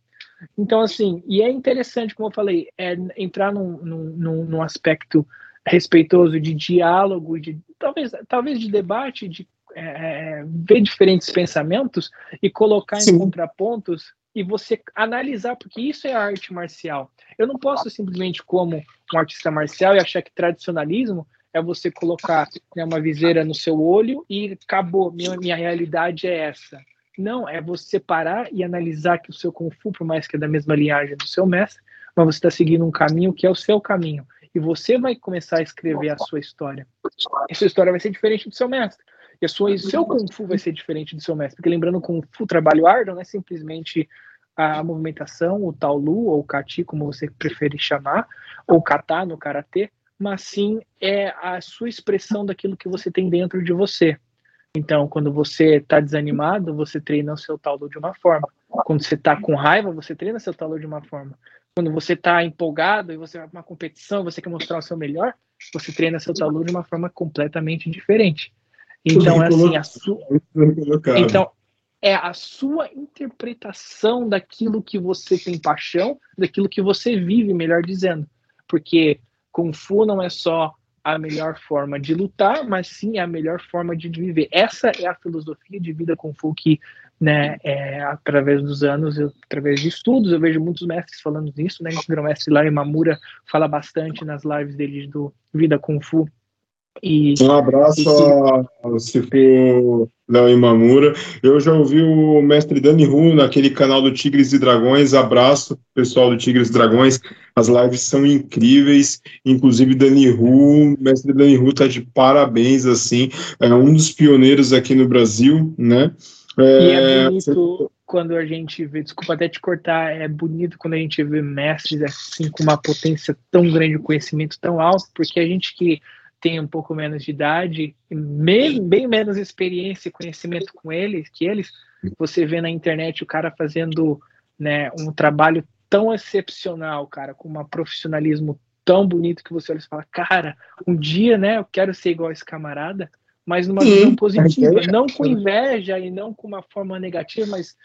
Então, assim, e é interessante, como eu falei, é entrar num, num, num aspecto respeitoso de diálogo, de talvez, talvez de debate, de é, é ver diferentes pensamentos e colocar Sim. em contrapontos e você analisar, porque isso é arte marcial. Eu não posso simplesmente, como um artista marcial, e achar que tradicionalismo é você colocar né, uma viseira no seu olho e acabou, minha, minha realidade é essa. Não, é você parar e analisar que o seu Kung Fu, por mais que é da mesma linhagem do seu mestre, mas você está seguindo um caminho que é o seu caminho. E você vai começar a escrever a sua história. E sua história vai ser diferente do seu mestre. E a sua, o seu Kung Fu vai ser diferente do seu mestre. Porque lembrando, Kung Fu, trabalho árduo, não é simplesmente a movimentação, o Taolu, ou Kati, como você preferir chamar, ou Kata no Karatê, mas sim é a sua expressão daquilo que você tem dentro de você. Então, quando você está desanimado, você treina o seu talu de uma forma. Quando você está com raiva, você treina seu talu de uma forma. Quando você está empolgado e você vai para uma competição, você quer mostrar o seu melhor, você treina seu talu de uma forma completamente diferente. Então, é assim, a sua. Então, é a sua interpretação daquilo que você tem paixão, daquilo que você vive, melhor dizendo. Porque Kung Fu não é só a melhor forma de lutar, mas sim a melhor forma de viver. Essa é a filosofia de vida Kung Fu que, né, é, através dos anos, eu, através de estudos, eu vejo muitos mestres falando nisso, né? O grão-mestre Larry Mamura fala bastante nas lives dele do Vida Kung Fu. E, um abraço e, ao Cifu Léo Imamura. Eu já ouvi o mestre Dani Ru naquele canal do Tigres e Dragões. Abraço, pessoal do Tigres e Dragões. As lives são incríveis. Inclusive, Dani Ru, mestre Dani Ru tá de parabéns, assim. É um dos pioneiros aqui no Brasil, né? É, e é bonito quando a gente vê, desculpa até te cortar, é bonito quando a gente vê mestres assim com uma potência tão grande, um conhecimento tão alto, porque a gente que tem um pouco menos de idade, bem, bem menos experiência e conhecimento com eles, que eles, você vê na internet o cara fazendo né, um trabalho tão excepcional, cara, com um profissionalismo tão bonito que você olha e fala, cara, um dia, né, eu quero ser igual esse camarada, mas numa visão positiva, não com inveja e não com uma forma negativa, mas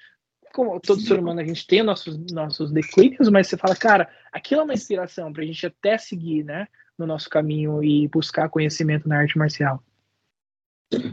como todo ser humano a gente tem nossos nossos declínios, mas você fala, cara, aquilo é uma inspiração para a gente até seguir, né? No nosso caminho e buscar conhecimento na arte marcial.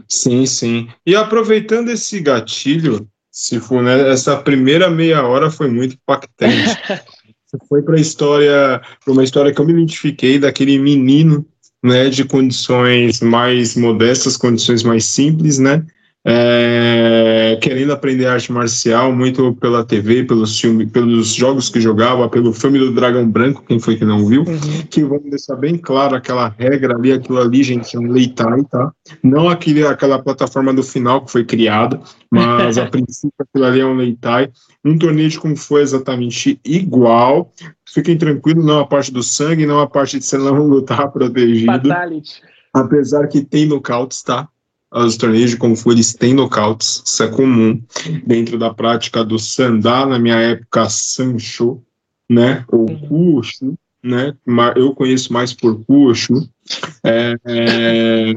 Sim, sim. E aproveitando esse gatilho, se for, né, essa primeira meia hora foi muito impactante. foi para a história, para uma história que eu me identifiquei daquele menino, né, de condições mais modestas, condições mais simples, né, é, querendo aprender arte marcial muito pela TV, pelos filmes, pelos jogos que jogava, pelo filme do Dragão Branco, quem foi que não viu, uhum. que vamos deixar bem claro aquela regra ali, aquilo ali, gente, é um Leitai, tá? Não aquele, aquela plataforma do final que foi criada, mas a princípio aquilo ali é um Leitai. Um torneio de Kung Fu é exatamente igual. Fiquem tranquilos, não a parte do sangue, não a parte de você não lutar protegido. Fatality. Apesar que tem nocautes, tá? Os torneios de Kung Fu eles têm nocautes, isso é comum dentro da prática do Sandá, na minha época, Sancho, né, ou Kushu, né, eu conheço mais por Kushu, é, é,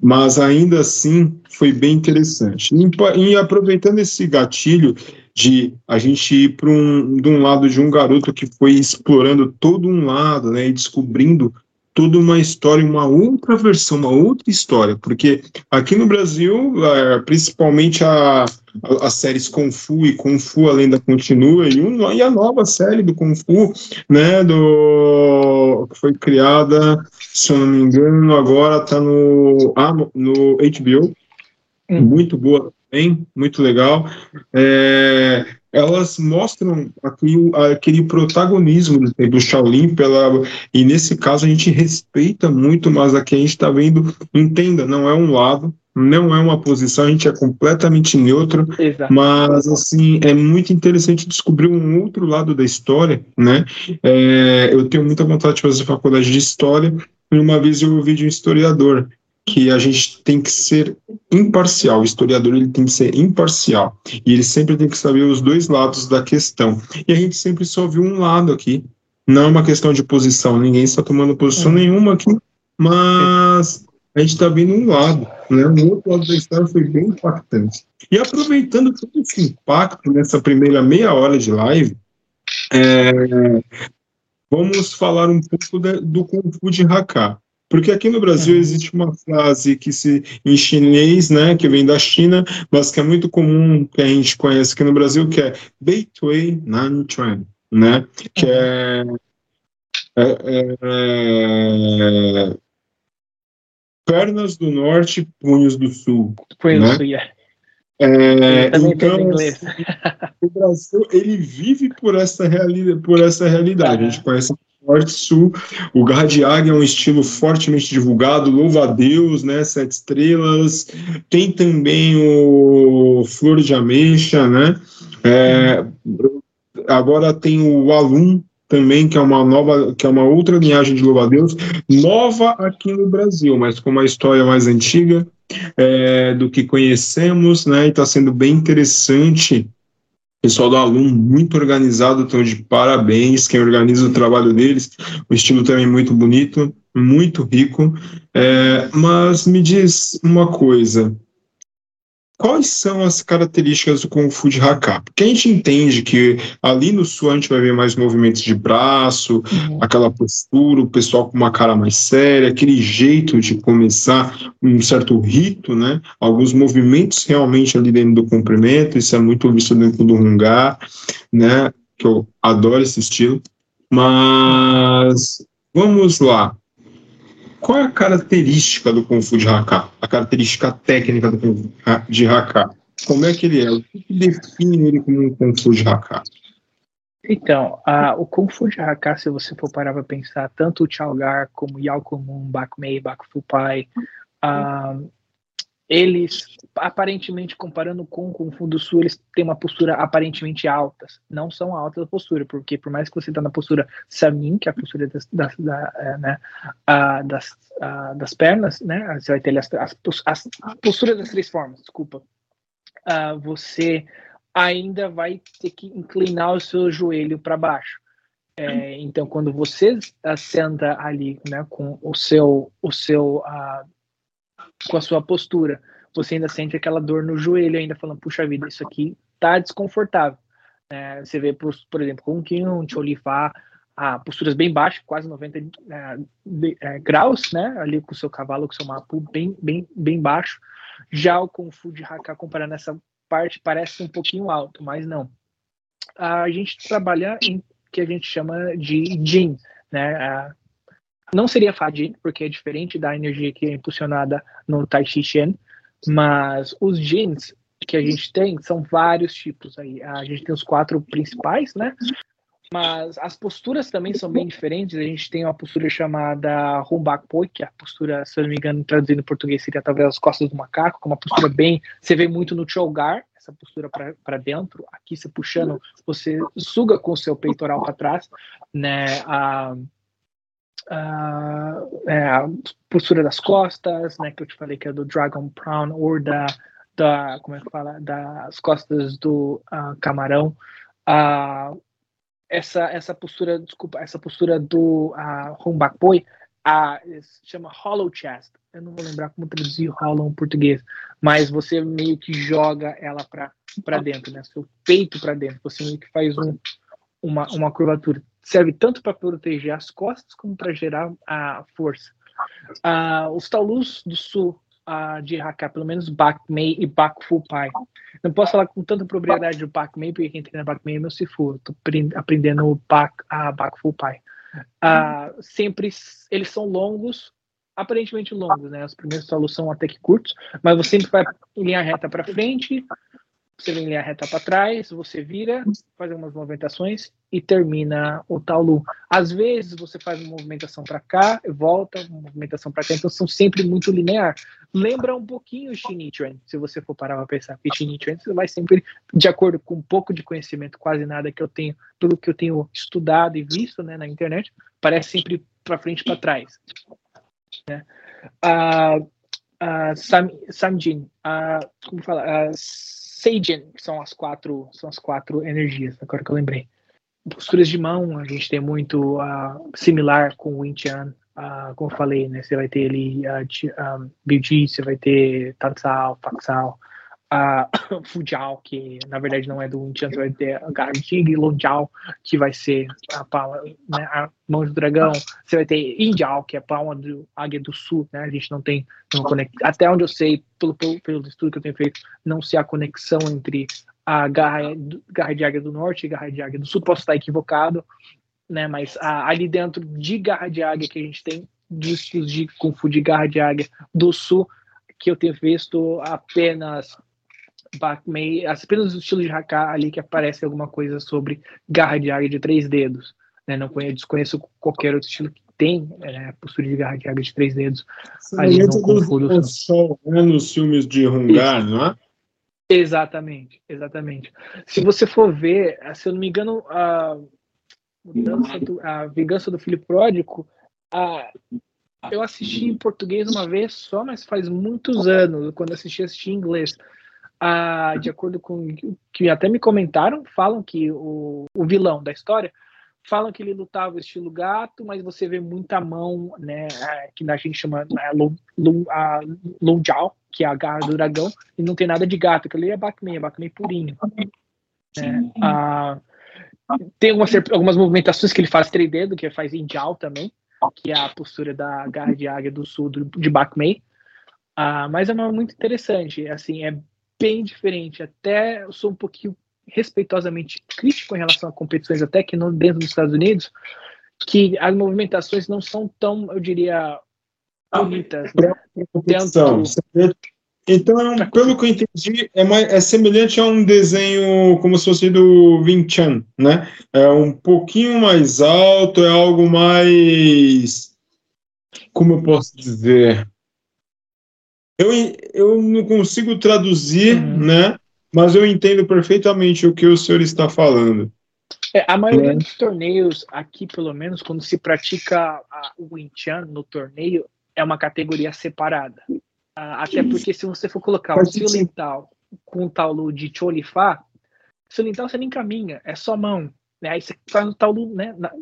mas ainda assim foi bem interessante. E, e aproveitando esse gatilho de a gente ir para um, de um lado de um garoto que foi explorando todo um lado, né, e descobrindo toda uma história, uma outra versão, uma outra história, porque aqui no Brasil, é, principalmente a, a, as séries Kung Fu e Kung Fu a Lenda Continua, e, um, e a nova série do Kung Fu, né, do, que foi criada, se eu não me engano, agora está no, ah, no HBO, hum. muito boa também, muito legal. É, elas mostram aquele, aquele protagonismo do Shaolin pela e nesse caso a gente respeita muito mais a quem a gente está vendo entenda não é um lado não é uma posição a gente é completamente neutro Exato. mas assim é muito interessante descobrir um outro lado da história né é, eu tenho muita vontade de fazer faculdade de história e uma vez eu ouvi de um historiador que a gente tem que ser imparcial. O historiador ele tem que ser imparcial e ele sempre tem que saber os dois lados da questão. E a gente sempre só viu um lado aqui. Não é uma questão de posição. Ninguém está tomando posição é. nenhuma aqui, mas a gente está vendo um lado. Né? O outro lado da história foi bem impactante. E aproveitando todo esse impacto nessa primeira meia hora de live, é, vamos falar um pouco da, do Kung Fu de Hakka. Porque aqui no Brasil uhum. existe uma frase que se em chinês, né, que vem da China, mas que é muito comum que a gente conhece aqui no Brasil, que é Beitwei Nanchuan, né, que é, é, é, é pernas do norte, punhos do sul. Punhos né? do sul, yeah. É, então, o Brasil ele vive por essa realidade, por essa realidade. A gente conhece o Norte Sul, o Águia é um estilo fortemente divulgado, louva a Deus, né? Sete estrelas. Tem também o Flor de Ameixa, né? É, agora tem o Alum também, que é uma nova, que é uma outra linhagem de louva a Deus, nova aqui no Brasil, mas com uma história mais antiga é, do que conhecemos, né? E está sendo bem interessante. Pessoal do aluno muito organizado, então de parabéns. Quem organiza o trabalho deles, o estilo também muito bonito, muito rico. É, mas me diz uma coisa: quais são as características do Kung Fu de Hakka? Porque a gente entende que ali no sul a gente vai ver mais movimentos de braço, uhum. aquela postura, o pessoal com uma cara mais séria, aquele jeito de começar um certo rito, né? Alguns movimentos realmente ali dentro do comprimento, isso é muito visto dentro do Hungar, né? Que eu adoro esse estilo. Mas vamos lá. Qual é a característica do Kung Fu de Hakka? A característica técnica do Kung Fu de Hakka? Como é que ele é? O que define ele como um Kung Fu de Hakka? Então, uh, o Kung Fu de Hakka, se você for parar para pensar, tanto o Chao Gar como o Yao Kumun, Bak Mei, Bak Fu Pai, uh, eles, aparentemente, comparando com o Kung Fu do Sul, eles têm uma postura aparentemente altas. Não são altas a postura, porque por mais que você está na postura Samin, que é a postura das, das, da, é, né, a, das, a, das pernas, né, você vai ter as, as, as das três formas, desculpa. Uh, você ainda vai ter que inclinar o seu joelho para baixo. É, então, quando você senta ali, né, com o seu, o seu uh, com a sua postura. Você ainda sente aquela dor no joelho, ainda falando, puxa vida, isso aqui tá desconfortável. É, você vê, por, por exemplo, com um Cholifá, a posturas bem baixas, quase 90 é, de, é, graus, né? Ali com o seu cavalo, com o seu mapu bem, bem, bem baixo. Já o Kung Fu de Hakka, comparando essa parte, parece um pouquinho alto, mas não. A gente trabalha em que a gente chama de Jin, né? Não seria Fadin, porque é diferente da energia que é impulsionada no Tai Chi Chuan, mas os jeans que a gente tem são vários tipos aí. A gente tem os quatro principais, né? Mas as posturas também são bem diferentes. A gente tem uma postura chamada Humbak Poi, que é a postura, se eu não me engano, traduzindo em português, seria talvez as costas do macaco, com uma postura bem. Você vê muito no Chogar, essa postura para dentro. Aqui você puxando, você suga com o seu peitoral para trás, né? A, uh, é, a postura das costas, né, que eu te falei que é do Dragon Prawn, ou da, da como é que fala, das costas do uh, camarão. Uh, essa, essa postura, desculpa, essa postura do uh, Poi, uh, chama Hollow Chest. Eu não vou lembrar como traduzir Hollow em português, mas você meio que joga ela para dentro, né? Seu peito para dentro. Você meio que faz um, uma, uma curvatura serve tanto para proteger as costas como para gerar a força. Uh, os taulus do sul uh, de Hakka, pelo menos Bak Mei e Bak Fu Pai. Não posso falar com tanta propriedade do Bak Mei, porque quem treina Bak Mei é meu Sifu. Estou aprendendo o Bak, uh, Bak Fu Pai. Uh, sempre eles são longos, aparentemente longos, né? Os primeiros taulus são até que curtos, mas você sempre vai em linha reta para frente, você vem em linha reta para trás, você vira, faz algumas movimentações e termina o taulu. Às vezes você faz uma movimentação para cá, volta, uma movimentação para cá, então são sempre muito linear. Lembra um pouquinho o Shinichuen, se você for parar para pensar. Porque Shinichuen você vai sempre, de acordo com um pouco de conhecimento, quase nada que eu tenho, pelo que eu tenho estudado e visto né, na internet, parece sempre para frente para trás. Né? Uh, uh, Sam, Samjin, uh, como fala? Uh, Seijin, que são as quatro, são as quatro energias, agora que eu lembrei. Posturas de mão, a gente tem muito uh, similar com o Winchan, uh, como eu falei, né? Você vai ter ali uh, um, você vai ter Tansal, Faxal, a Fujal, que na verdade não é do Enchanted, vai ter a Gardig, Lonjal, que vai ser a, palma, né, a mão do dragão, você vai ter Injal, que é a palma do Águia do Sul, né, a gente não tem, até onde eu sei, pelo, pelo, pelo estudo que eu tenho feito, não se há conexão entre a garra, garra de Águia do Norte e garra de Águia do Sul, posso estar equivocado, né, mas a, ali dentro de garra de águia que a gente tem discos de Kung Fu de garra de águia do Sul, que eu tenho visto apenas Bakmei, apenas o estilo de Haka ali que aparece alguma coisa sobre garra de águia de três dedos. Né? Não conheço, desconheço qualquer outro estilo que tem é, postura de garra de águia de três dedos. Ali no Kung Fu do Sol, né, nos filmes de Hungar, não é? Exatamente, exatamente. Se você for ver, se eu não me engano, a, do, a Vingança do Filho Pródigo, a, eu assisti em português uma vez só, mas faz muitos anos, quando assisti, assisti em inglês. Ah, de acordo com que até me comentaram, falam que o, o vilão da história falam que ele lutava estilo gato, mas você vê muita mão, né, é, que a gente chama né, Lunjao, que é a garra do dragão, e não tem nada de gato, que ali é Bakman, é Bakman purinho. É, ah, tem algumas, algumas movimentações que ele faz três dedos, que faz em Jiao também, que é a postura da garra de águia do sul do, de Bakmei. Ah, mas é uma muito interessante, assim, é bem diferente. Até eu sou um pouquinho respeitosamente crítico em relação a competições até que não dentro dos Estados Unidos, que as movimentações não são tão, eu diria, bonitas. Né? Dentro... Então, pelo que eu entendi, é, mais, é semelhante a um desenho como se fosse do Vinchan, né? É um pouquinho mais alto, é algo mais. Como eu posso dizer? Eu, eu não consigo traduzir, uhum. né? Mas eu entendo perfeitamente o que o senhor está falando. É, a maioria é. dos torneios, aqui pelo menos, quando se pratica o Wing Chun no torneio, é uma categoria separada. Ah, até porque se você for colocar o Silental com o Taulu de Cholifá, Silental você nem caminha, é só mão. Né? Aí você faz o Taulu, né? Na,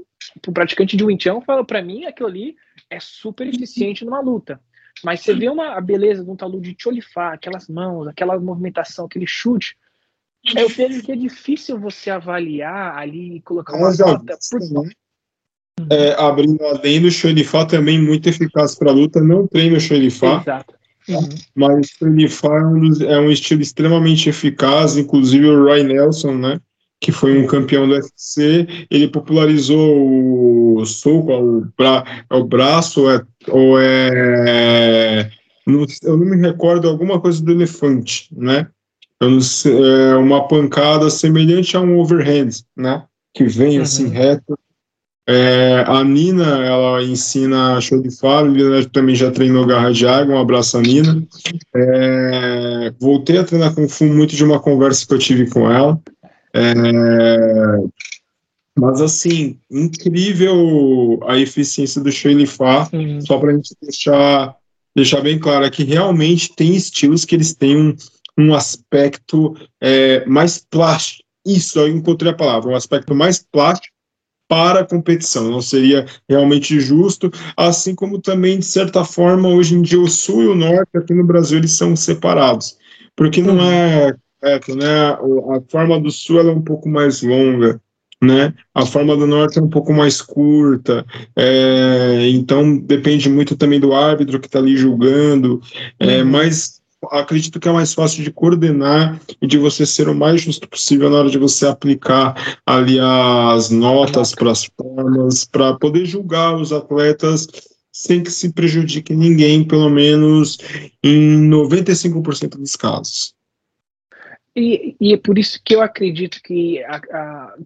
o praticante de Wing Chun fala para mim, aquilo ali é super eficiente numa luta. Mas você vê uma, a beleza de um Talu de Cholifá, aquelas mãos, aquela movimentação, aquele chute. Eu vejo que é difícil você avaliar ali e colocar uma nota. Por... Né? É, abrindo além do Cholifá também muito eficaz para luta. Não treino o Cholifá. Exato. Uhum. Mas o Cholifá é um, é um estilo extremamente eficaz. Inclusive o Roy Nelson, né? Que foi um campeão do UFC, ele popularizou o soco, o, bra, é o braço, ou é, ou é não, eu não me recordo alguma coisa do elefante, né? Sei, é uma pancada semelhante a um overhand, né? Que vem uhum. assim reto. É, a Nina, ela ensina show de fala, também já treinou garra de água, um abraço a Nina. É, voltei a treinar com Fu muito de uma conversa que eu tive com ela. É, mas, assim, incrível a eficiência do Sheilifá, uhum. só para a gente deixar, deixar bem claro que realmente tem estilos que eles têm um, um aspecto é, mais plástico. Isso, eu encontrei a palavra, um aspecto mais plástico para a competição. Não seria realmente justo, assim como também, de certa forma, hoje em dia o Sul e o Norte aqui no Brasil eles são separados, porque não é correto, né? A forma do sul é um pouco mais longa, né? A forma do norte é um pouco mais curta, é, então depende muito também do árbitro que está ali julgando, é, uhum. mas acredito que é mais fácil de coordenar e de você ser o mais justo possível na hora de você aplicar ali as notas para as formas, para poder julgar os atletas sem que se prejudique ninguém, pelo menos em 95% dos casos. E, e, é por isso que eu acredito que a, a,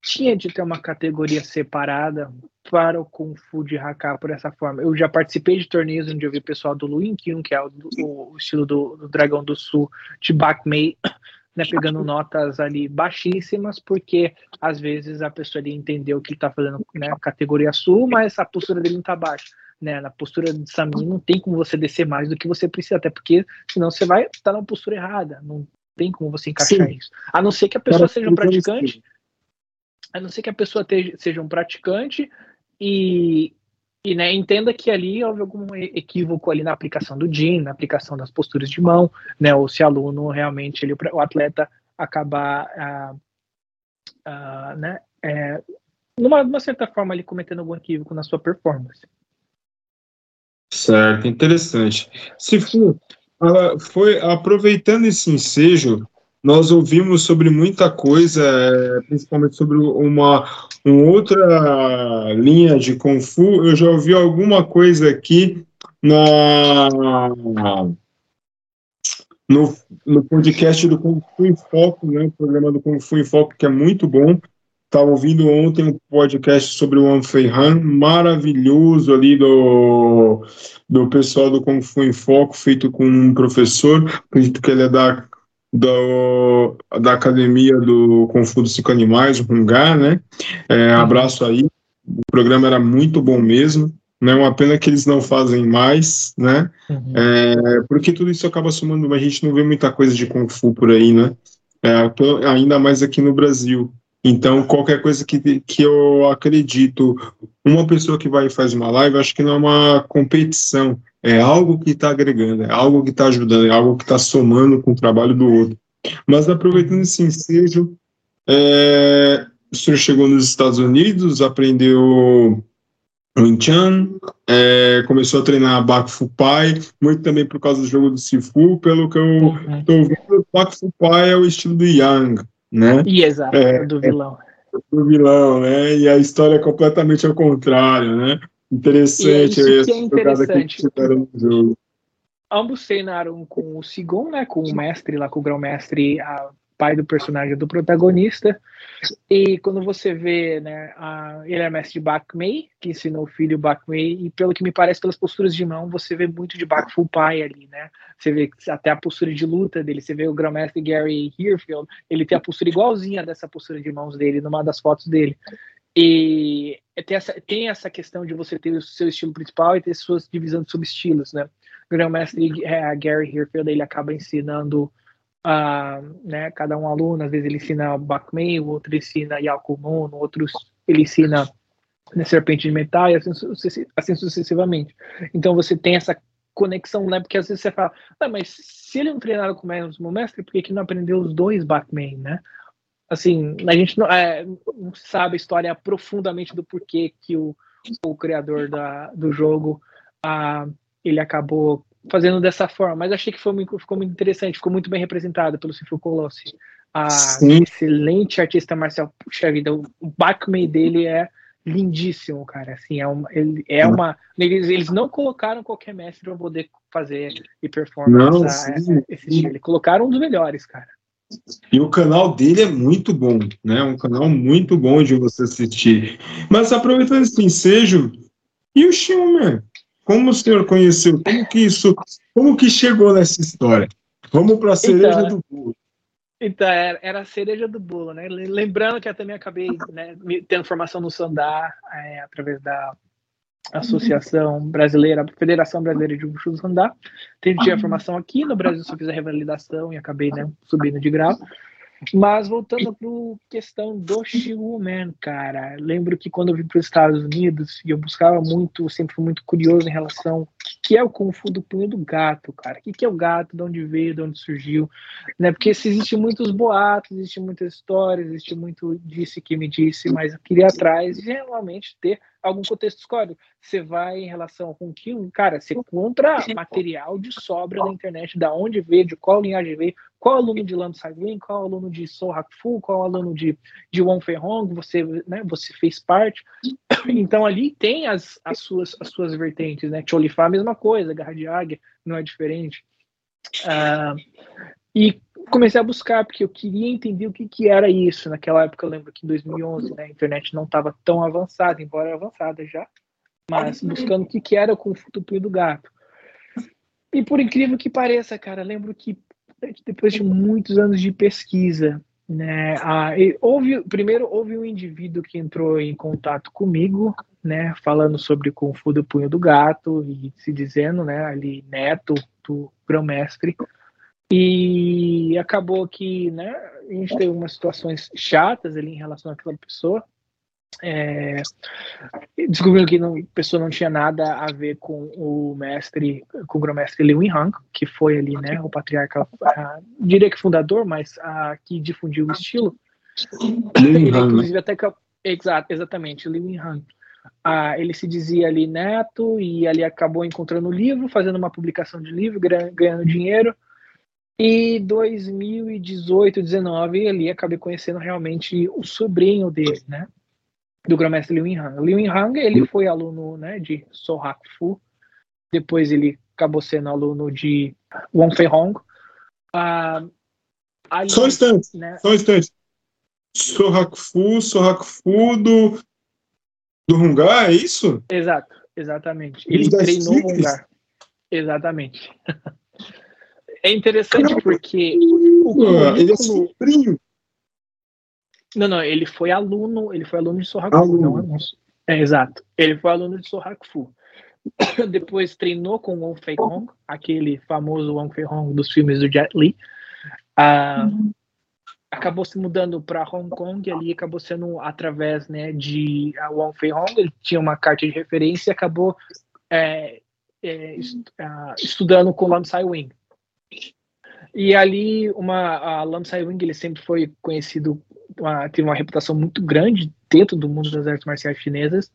tinha de ter uma categoria separada para o Kung Fu de Haka por essa forma. Eu já participei de torneios onde eu vi o pessoal do Luin Kyun, que é o, o, estilo do, do, Dragão do Sul, de Bak Mei, né, pegando notas ali baixíssimas, porque às vezes a pessoa ali entendeu que está fazendo né, categoria Sul, mas a postura dele não está baixa. Né, na postura de Sami não tem como você descer mais do que você precisa, até porque senão você vai estar tá na postura errada, não tem como você encaixar Sim. isso. A não ser que a pessoa seja um praticante, a não ser que a pessoa seja um praticante e, e né, entenda que ali houve algum equívoco ali na aplicação do Jin, na aplicação das posturas de mão, né, ou se aluno realmente, ele, o atleta acabar, ah, ah, né, é, numa, numa certa forma ali cometendo algum equívoco na sua performance. Certo, interessante. Se for, foi aproveitando esse ensejo, nós ouvimos sobre muita coisa, é, principalmente sobre uma, uma outra linha de Kung Fu. Eu já ouvi alguma coisa aqui na, no, no podcast do Kung Fu em Foco, né, o programa do Kung Fu em Foco, que é muito bom. Estava ouvindo ontem um podcast sobre o Anfei Han, maravilhoso ali do, do pessoal do Kung Fu em Foco, feito com um professor, acredito que ele é da, do, da academia do Kung Fu dos Cinco Animais, o Hungar, né? É, abraço aí, o programa era muito bom mesmo, né? Uma pena que eles não fazem mais, né? Uhum. É, porque tudo isso acaba somando, a gente não vê muita coisa de Kung Fu por aí, né? É, ainda mais aqui no Brasil. Então, qualquer coisa que, que eu acredito, uma pessoa que vai e faz uma live, acho que não é uma competição, é algo que está agregando, é algo que está ajudando, é algo que está somando com o trabalho do outro. Mas aproveitando esse ensejo, é, o senhor chegou nos Estados Unidos, aprendeu Wing Chun, é, começou a treinar Bak Fu Pai, muito também por causa do jogo do Sifu, pelo que eu estou ouvindo, Bak Fu Pai é o estilo do Yang, né? E exato, é, do vilão. É, do vilão, né? E a história é completamente ao contrário, né? Interessante. E isso que é interessante. Ambos treinaram com o Sigon, né? Com o mestre lá, com o grão-mestre, pai do personagem do protagonista. E quando você vê, né, a, ele é mestre de Bak Mei, que ensinou o filho Bak Mei, e pelo que me parece, pelas posturas de mão, você vê muito de Bak Fu Pai ali, né? Você vê até a postura de luta dele, você vê o grão-mestre Gary Hearfield, ele tem a postura igualzinha dessa postura de mãos dele, numa das fotos dele. E tem essa, tem essa questão de você ter o seu estilo principal e ter suas divisões de subestilos, né? O grão-mestre é, Gary Hearfield, ele acaba ensinando né, cada um aluno, às vezes ele ensina Bakmei, o outro ensina Yakumo, o outro ele ensina né, Serpente de Metal, e assim, assim, sucessivamente. Então você tem essa conexão, né? Porque às vezes você fala, ah, mas se ele não treinar com o mesmo mestre, por que, não aprendeu os dois Bakmei, né? Assim, a gente não, é, não sabe a história profundamente do porquê que o, o criador da, do jogo uh, ele acabou fazendo dessa forma, mas achei que foi, ficou muito interessante, ficou muito bem representado pelo Cifro Colossi. A Sim. excelente artista marcial, puxa vida, o Bachman dele é lindíssimo, cara. Assim, é uma, ele, é uma eles, eles não colocaram qualquer mestre para poder fazer e performar não, essa, essa, esse estilo. Eles colocaram um dos melhores, cara. E o canal dele é muito bom, né? Um canal muito bom de você assistir. Mas aproveitando esse ensejo, e o Schumer? Como o senhor conheceu? Como que isso, como que chegou nessa história? Vamos para a cereja então, do bolo. Então, era, a cereja do bolo, né? Lembrando que eu também acabei né, tendo formação no Sandar, é, através da Associação Brasileira, Federação Brasileira de Wushu do Sandar. Tive a formação aqui, no Brasil só fiz a revalidação e acabei né, subindo de grau. Mas voltando para questão do Man, cara, lembro que quando eu vim para os Estados Unidos eu buscava muito, sempre fui muito curioso em relação que é o Kung Fu do punho do gato, cara. O que, que é o gato, de onde veio, de onde surgiu, né? Porque existem muitos boatos, existe muitas histórias, existe muito disse que me disse, mas eu queria atrás de realmente ter algum contexto histórico. Você vai em relação com que, cara, você encontra material de sobra na internet, da onde veio, de qual linhagem veio, qual aluno de Lam Sai qual aluno de So Fu, qual aluno de, de Wong Hong, você, né, você fez parte. Então ali tem as, as, suas, as suas vertentes, né? Cholifá, mesma coisa, Garra de Águia, não é diferente. Uh, e comecei a buscar, porque eu queria entender o que, que era isso. Naquela época, eu lembro que em 2011, né, a internet não estava tão avançada, embora avançada já, mas buscando o que, que era o Kung Fu do Gato. E por incrível que pareça, cara, lembro que depois de muitos anos de pesquisa, né, a, houve, primeiro houve um indivíduo que entrou em contato comigo, né, falando sobre Kung Fu do Punho do Gato e se dizendo, né, ali neto do grão-mestre, e acabou que, né, a gente teve umas situações chatas ali em relação àquela pessoa. É, descobriram que não, a pessoa não tinha nada a ver com o mestre, com o grão-mestre Liu Yinhang, que foi ali, né, o patriarca, a, diria que fundador, mas a, que difundiu o estilo. Né? inclusive, até que, exato, exatamente, Liu Yinhang. Ah, ele se dizia ali neto e ali acabou encontrando o livro, fazendo uma publicação de livro, ganhando dinheiro. E 2018, 19, ali acabei conhecendo realmente o sobrinho dele, né? Do grão-mestre Liu Yinhang. Liu Yinhang, ele foi aluno né, de Sohak Fu, depois ele acabou sendo aluno de Wang Feihong. Uh, ali, só um instante, né? só um instante. Sohak Fu, Sohak Fu do, do Hungar, é isso? Exato, exatamente. Ele treinou o Hungar. Exatamente. é interessante Caramba. porque o currículo... Ele é sobrinho não, não, ele foi aluno, ele foi aluno de Sohaku, aluno. não anúncio. É, exato. Ele foi aluno de Sohaku. Depois treinou com Wong Fei Hong, aquele famoso Wong Fei Hong dos filmes do Jet Li. Ah, uhum. Acabou se mudando para Hong Kong e ali acabou sendo através né, de Wong Fei Hong. Ele tinha uma carta de referência e acabou é, é, ah, estudando com Lam Sai Wing. E ali, uma, a Lam Sai Wing, ele sempre foi conhecido uma, teve uma reputação muito grande dentro do mundo das artes marciais chinesas.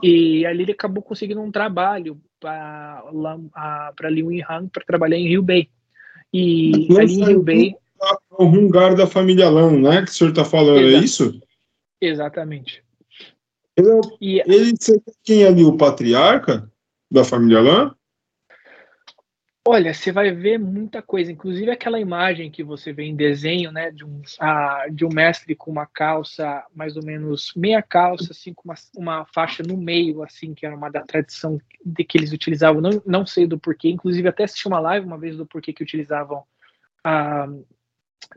E ali ele acabou conseguindo um trabalho para Liu Yinhang para trabalhar em Rio Bay. E ali em Rio Bay. O Hungar da família Lan, né? Que o senhor está falando, é Exato. é isso? Exatamente. Ele, é, e, ele quem é ali? O patriarca da família Lan? Olha, você vai ver muita coisa, inclusive aquela imagem que você vê em desenho, né, de um, de um mestre com uma calça, mais ou menos meia calça, assim, com uma, uma faixa no meio, assim, que era uma da tradição de que eles utilizavam, não, não sei do porquê, inclusive até assisti uma live uma vez do porquê que utilizavam a,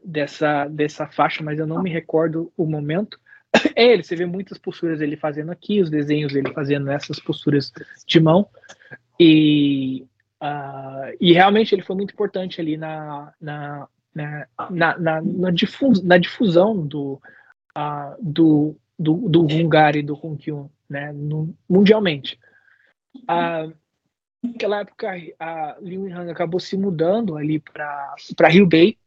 dessa, dessa faixa, mas eu não me recordo o momento. É ele, você vê muitas posturas ele fazendo aqui, os desenhos dele fazendo essas posturas de mão, e Uh, e realmente ele foi muito importante ali na, na, na, na, na, na, difus, na difusão do, uh, do, do, do Hungary e do Hunkyun né, no, mundialmente. Uh, naquela época, a Liu Yinhang acabou se mudando ali para Rio Bay,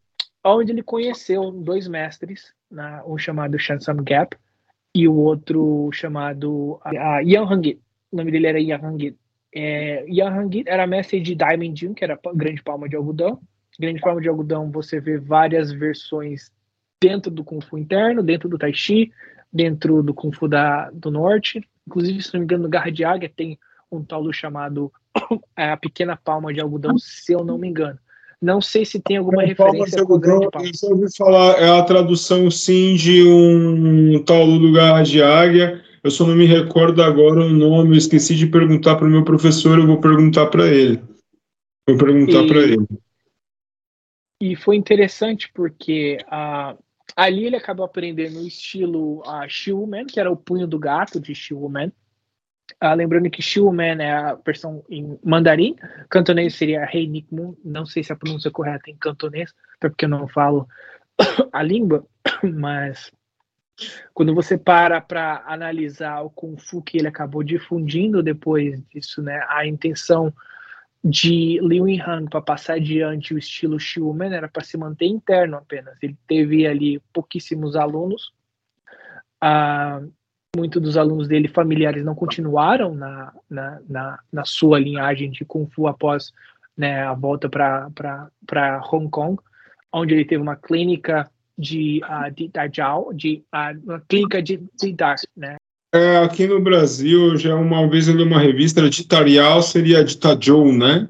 onde ele conheceu dois mestres, né, um chamado Shansam Gap e o outro chamado uh, Yang Hangit. O nome dele era Yang Hangit. É, Yang era mestre de Diamond Jun, que era grande palma de algodão. Grande palma de algodão, você vê várias versões dentro do Kung Fu interno, dentro do Tai Chi, dentro do Kung Fu da, do Norte. Inclusive, se não me engano, no Garra de Águia tem um taulu chamado é, a Pequena Palma de Algodão, se eu não me engano. Não sei se tem alguma referência com grande palma. Eu ouvi falar, é a tradução, sim, de um taulu do Garra de Águia, eu só não me recordo agora o nome, eu esqueci de perguntar para o meu professor, eu vou perguntar para ele. Vou perguntar para ele. E foi interessante porque uh, ali ele acabou aprendendo o estilo uh, Shiumen, que era o punho do gato de Shiumen. Uh, lembrando que Shiumen é a versão em mandarim, cantonês seria Rei Nikmun, não sei se a pronúncia é correta em cantonês, até porque eu não falo a língua, mas quando você para para analisar o Kung Fu que ele acabou difundindo depois disso, né, a intenção de Liu Yinhang para passar adiante o estilo Xiumen era para se manter interno apenas. Ele teve ali pouquíssimos alunos. Ah, muitos dos alunos dele familiares não continuaram na, na, na, na sua linhagem de Kung Fu após né, a volta para Hong Kong, onde ele teve uma clínica de, uh, de Dajjal, de uh, clínica de, de Dar, né? É, aqui no Brasil, já uma vez eu li uma revista, de Tarial seria de Tajou, né?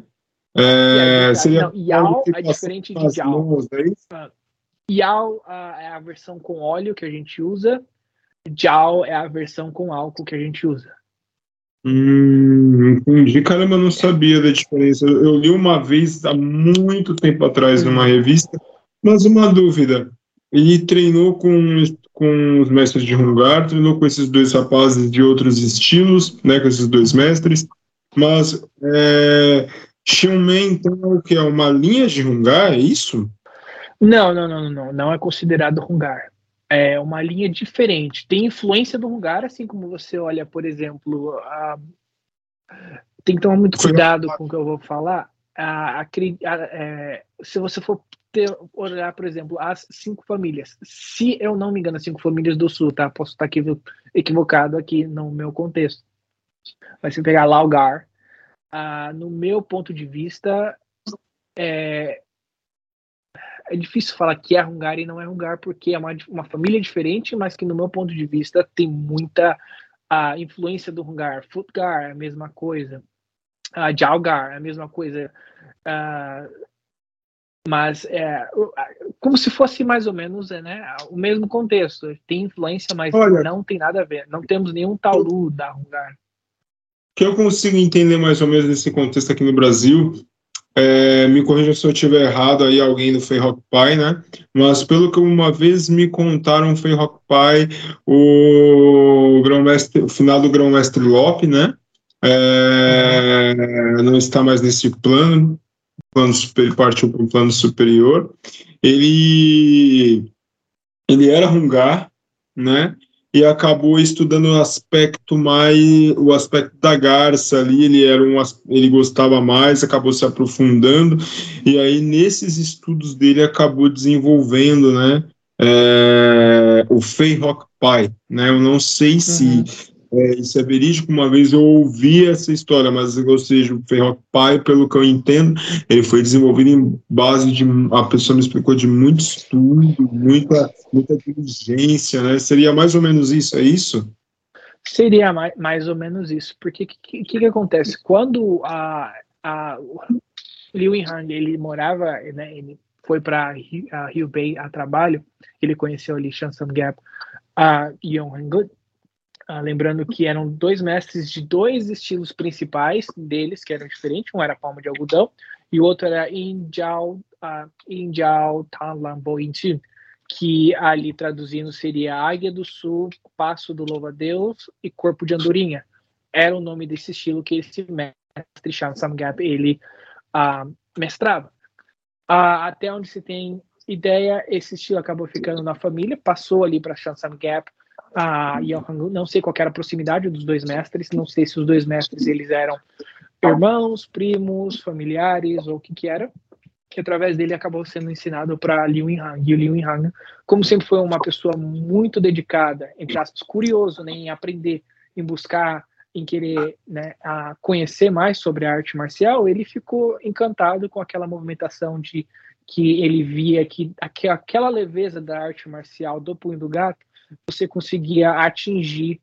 É, seria não, é diferente de. Uh, Yao uh, é a versão com óleo que a gente usa, Jiao é a versão com álcool que a gente usa. Hum, entendi. Caramba, eu não sabia da diferença. Eu, eu li uma vez, há muito tempo atrás, numa uhum. revista, mas uma dúvida. Ele treinou com, com os mestres de Hungar, treinou com esses dois rapazes de outros estilos, né, com esses dois mestres, mas é, Xiumen, então, é o que? É uma linha de Hungar, é isso? Não, não, não, não, não é considerado Hungar. é uma linha diferente. Tem influência do Hungar, assim como você olha, por exemplo, a... tem que tomar muito cuidado com o que eu vou falar. A, a, a, é, se você for ter, olhar, por exemplo, as cinco famílias, se eu não me engano, as cinco famílias do Sul, tá? Posso estar equivocado aqui no meu contexto. Mas se pegar Laugar, ah, no meu ponto de vista, é, é difícil falar que é Hungar e não é Hungar, porque é uma, uma família diferente, mas que, no meu ponto de vista, tem muita a influência do Hungar. Futgar é a mesma coisa. Uh, Jalgar é a mesma coisa. Uh, mas é como se fosse mais ou menos é, né, o mesmo contexto. Tem influência, mas Olha, não tem nada a ver. Não temos nenhum Taulu da Hungar. que eu consigo entender mais ou menos nesse contexto aqui no Brasil é, me corrija se eu estiver errado aí, alguém do Frei Rock Pai, né? Mas pelo que uma vez me contaram, o Frei Rock Pai, o, grão-mestre, o final do Grão-Mestre Lope, né? É, não está mais nesse plano, plano super, partiu para o plano superior. Ele, ele era Rungar, né? e acabou estudando o aspecto mais o aspecto da garça ali ele era um ele gostava mais acabou se aprofundando e aí nesses estudos dele acabou desenvolvendo né é, o Fei Rock Pai né eu não sei se uhum. É, isso é verídico. Uma vez eu ouvi essa história, mas, ou seja, o Ferro Pai, pelo que eu entendo, ele foi desenvolvido em base de. A pessoa me explicou de muito estudo, muita, muita diligência, né? Seria mais ou menos isso, é isso? Seria mais, mais ou menos isso, porque o que, que, que, acontece? Quando a, a Liu Hang, ele morava, né, ele foi para Rio Bay a trabalho, ele conheceu ali Shansam Gap, a Yong Hang ah, lembrando que eram dois mestres de dois estilos principais deles, que eram diferentes. Um era palma de algodão e o outro era Injao, uh, Talambointi, que ali traduzindo seria Águia do Sul, Passo do Louva-Deus e Corpo de Andorinha. Era o nome desse estilo que esse mestre Shan Samgap ele uh, mestrava. Uh, até onde se tem ideia, esse estilo acabou ficando na família, passou ali para Shan Samgap, a Yohangu, não sei qual era a proximidade dos dois mestres, não sei se os dois mestres eles eram irmãos, primos, familiares ou o que que era, que através dele acabou sendo ensinado para Liu Yinhang. E o Liu Yinhang, como sempre foi uma pessoa muito dedicada, entre aspas, curioso né, em aprender, em buscar, em querer né, a conhecer mais sobre a arte marcial, ele ficou encantado com aquela movimentação de que ele via que aquela leveza da arte marcial do punho do gato você conseguia atingir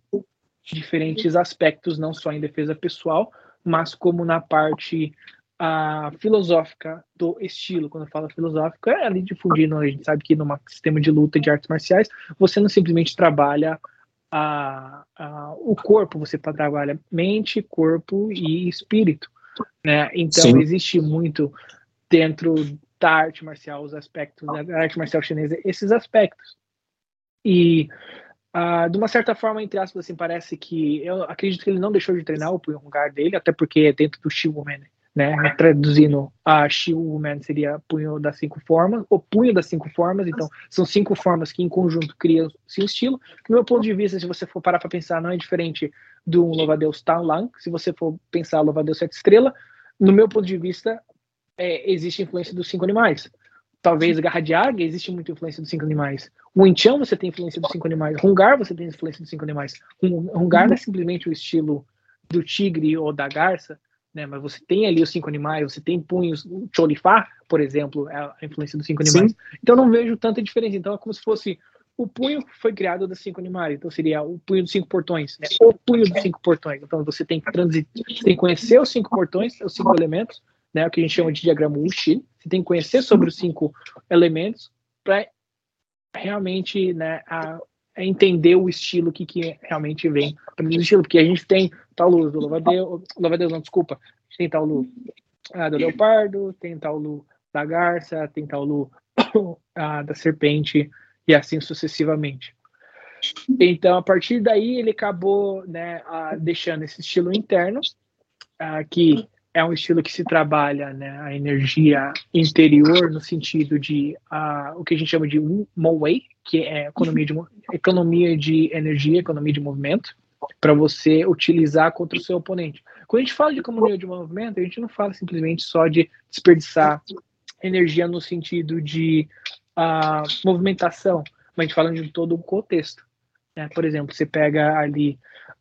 diferentes aspectos, não só em defesa pessoal, mas como na parte uh, filosófica do estilo. Quando eu falo filosófico, é ali difundindo, a gente sabe que num sistema de luta de artes marciais, você não simplesmente trabalha uh, uh, o corpo, você trabalha mente, corpo e espírito. Né? Então, Sim. existe muito dentro da arte marcial, os aspectos da arte marcial chinesa, esses aspectos. E uh, de uma certa forma, entre aspas, assim, parece que eu acredito que ele não deixou de treinar o punho lugar dele, até porque é dentro do Shiwoman, né? Traduzindo, a Shiwoman seria punho das cinco formas, o punho das cinco formas, então são cinco formas que em conjunto criam esse estilo. Do meu ponto de vista, se você for parar para pensar, não é diferente do um louva-a-Deus Lang. Se você for pensar louva-a-Deus sete estrela, no meu ponto de vista, é, existe influência dos cinco animais talvez Garra de Águia, existe muita influência dos cinco animais. O Inchão você tem influência dos cinco animais. Rungar você tem influência dos cinqu animais. Rungar não é simplesmente o estilo do tigre ou da garça, né? Mas você tem ali os cinco animais, você tem punhos. O Cholifá, por exemplo, é a influência dos cinco animais. Sim. Então não vejo tanta diferença. Então é como se fosse o punho foi criado dos cinco animais, então seria o punho dos cinco portões, né? O punho dos cinco portões. Então você tem que transitar, tem que conhecer os cinco portões, os cinco elementos, né, o que a gente chama de diagrama Wuxi. Você tem que conhecer sobre os cinco elementos para realmente né, a, a entender o estilo que, que realmente vem para o estilo, porque a gente tem tal luz do louva-a-Deus, louva-a-Deus não, desculpa, tem tal luz ah, do leopardo, tem tal luz da garça, tem tal luz ah, da serpente e assim sucessivamente. Então, a partir daí, ele acabou né, ah, deixando esse estilo interno, ah, que é um estilo que se trabalha né, a energia interior no sentido de uh, o que a gente chama de Moway, que é economia de, economia de energia, economia de movimento, para você utilizar contra o seu oponente. Quando a gente fala de economia de movimento, a gente não fala simplesmente só de desperdiçar energia no sentido de uh, movimentação, mas a gente fala de todo um contexto. Né? Por exemplo, você pega ali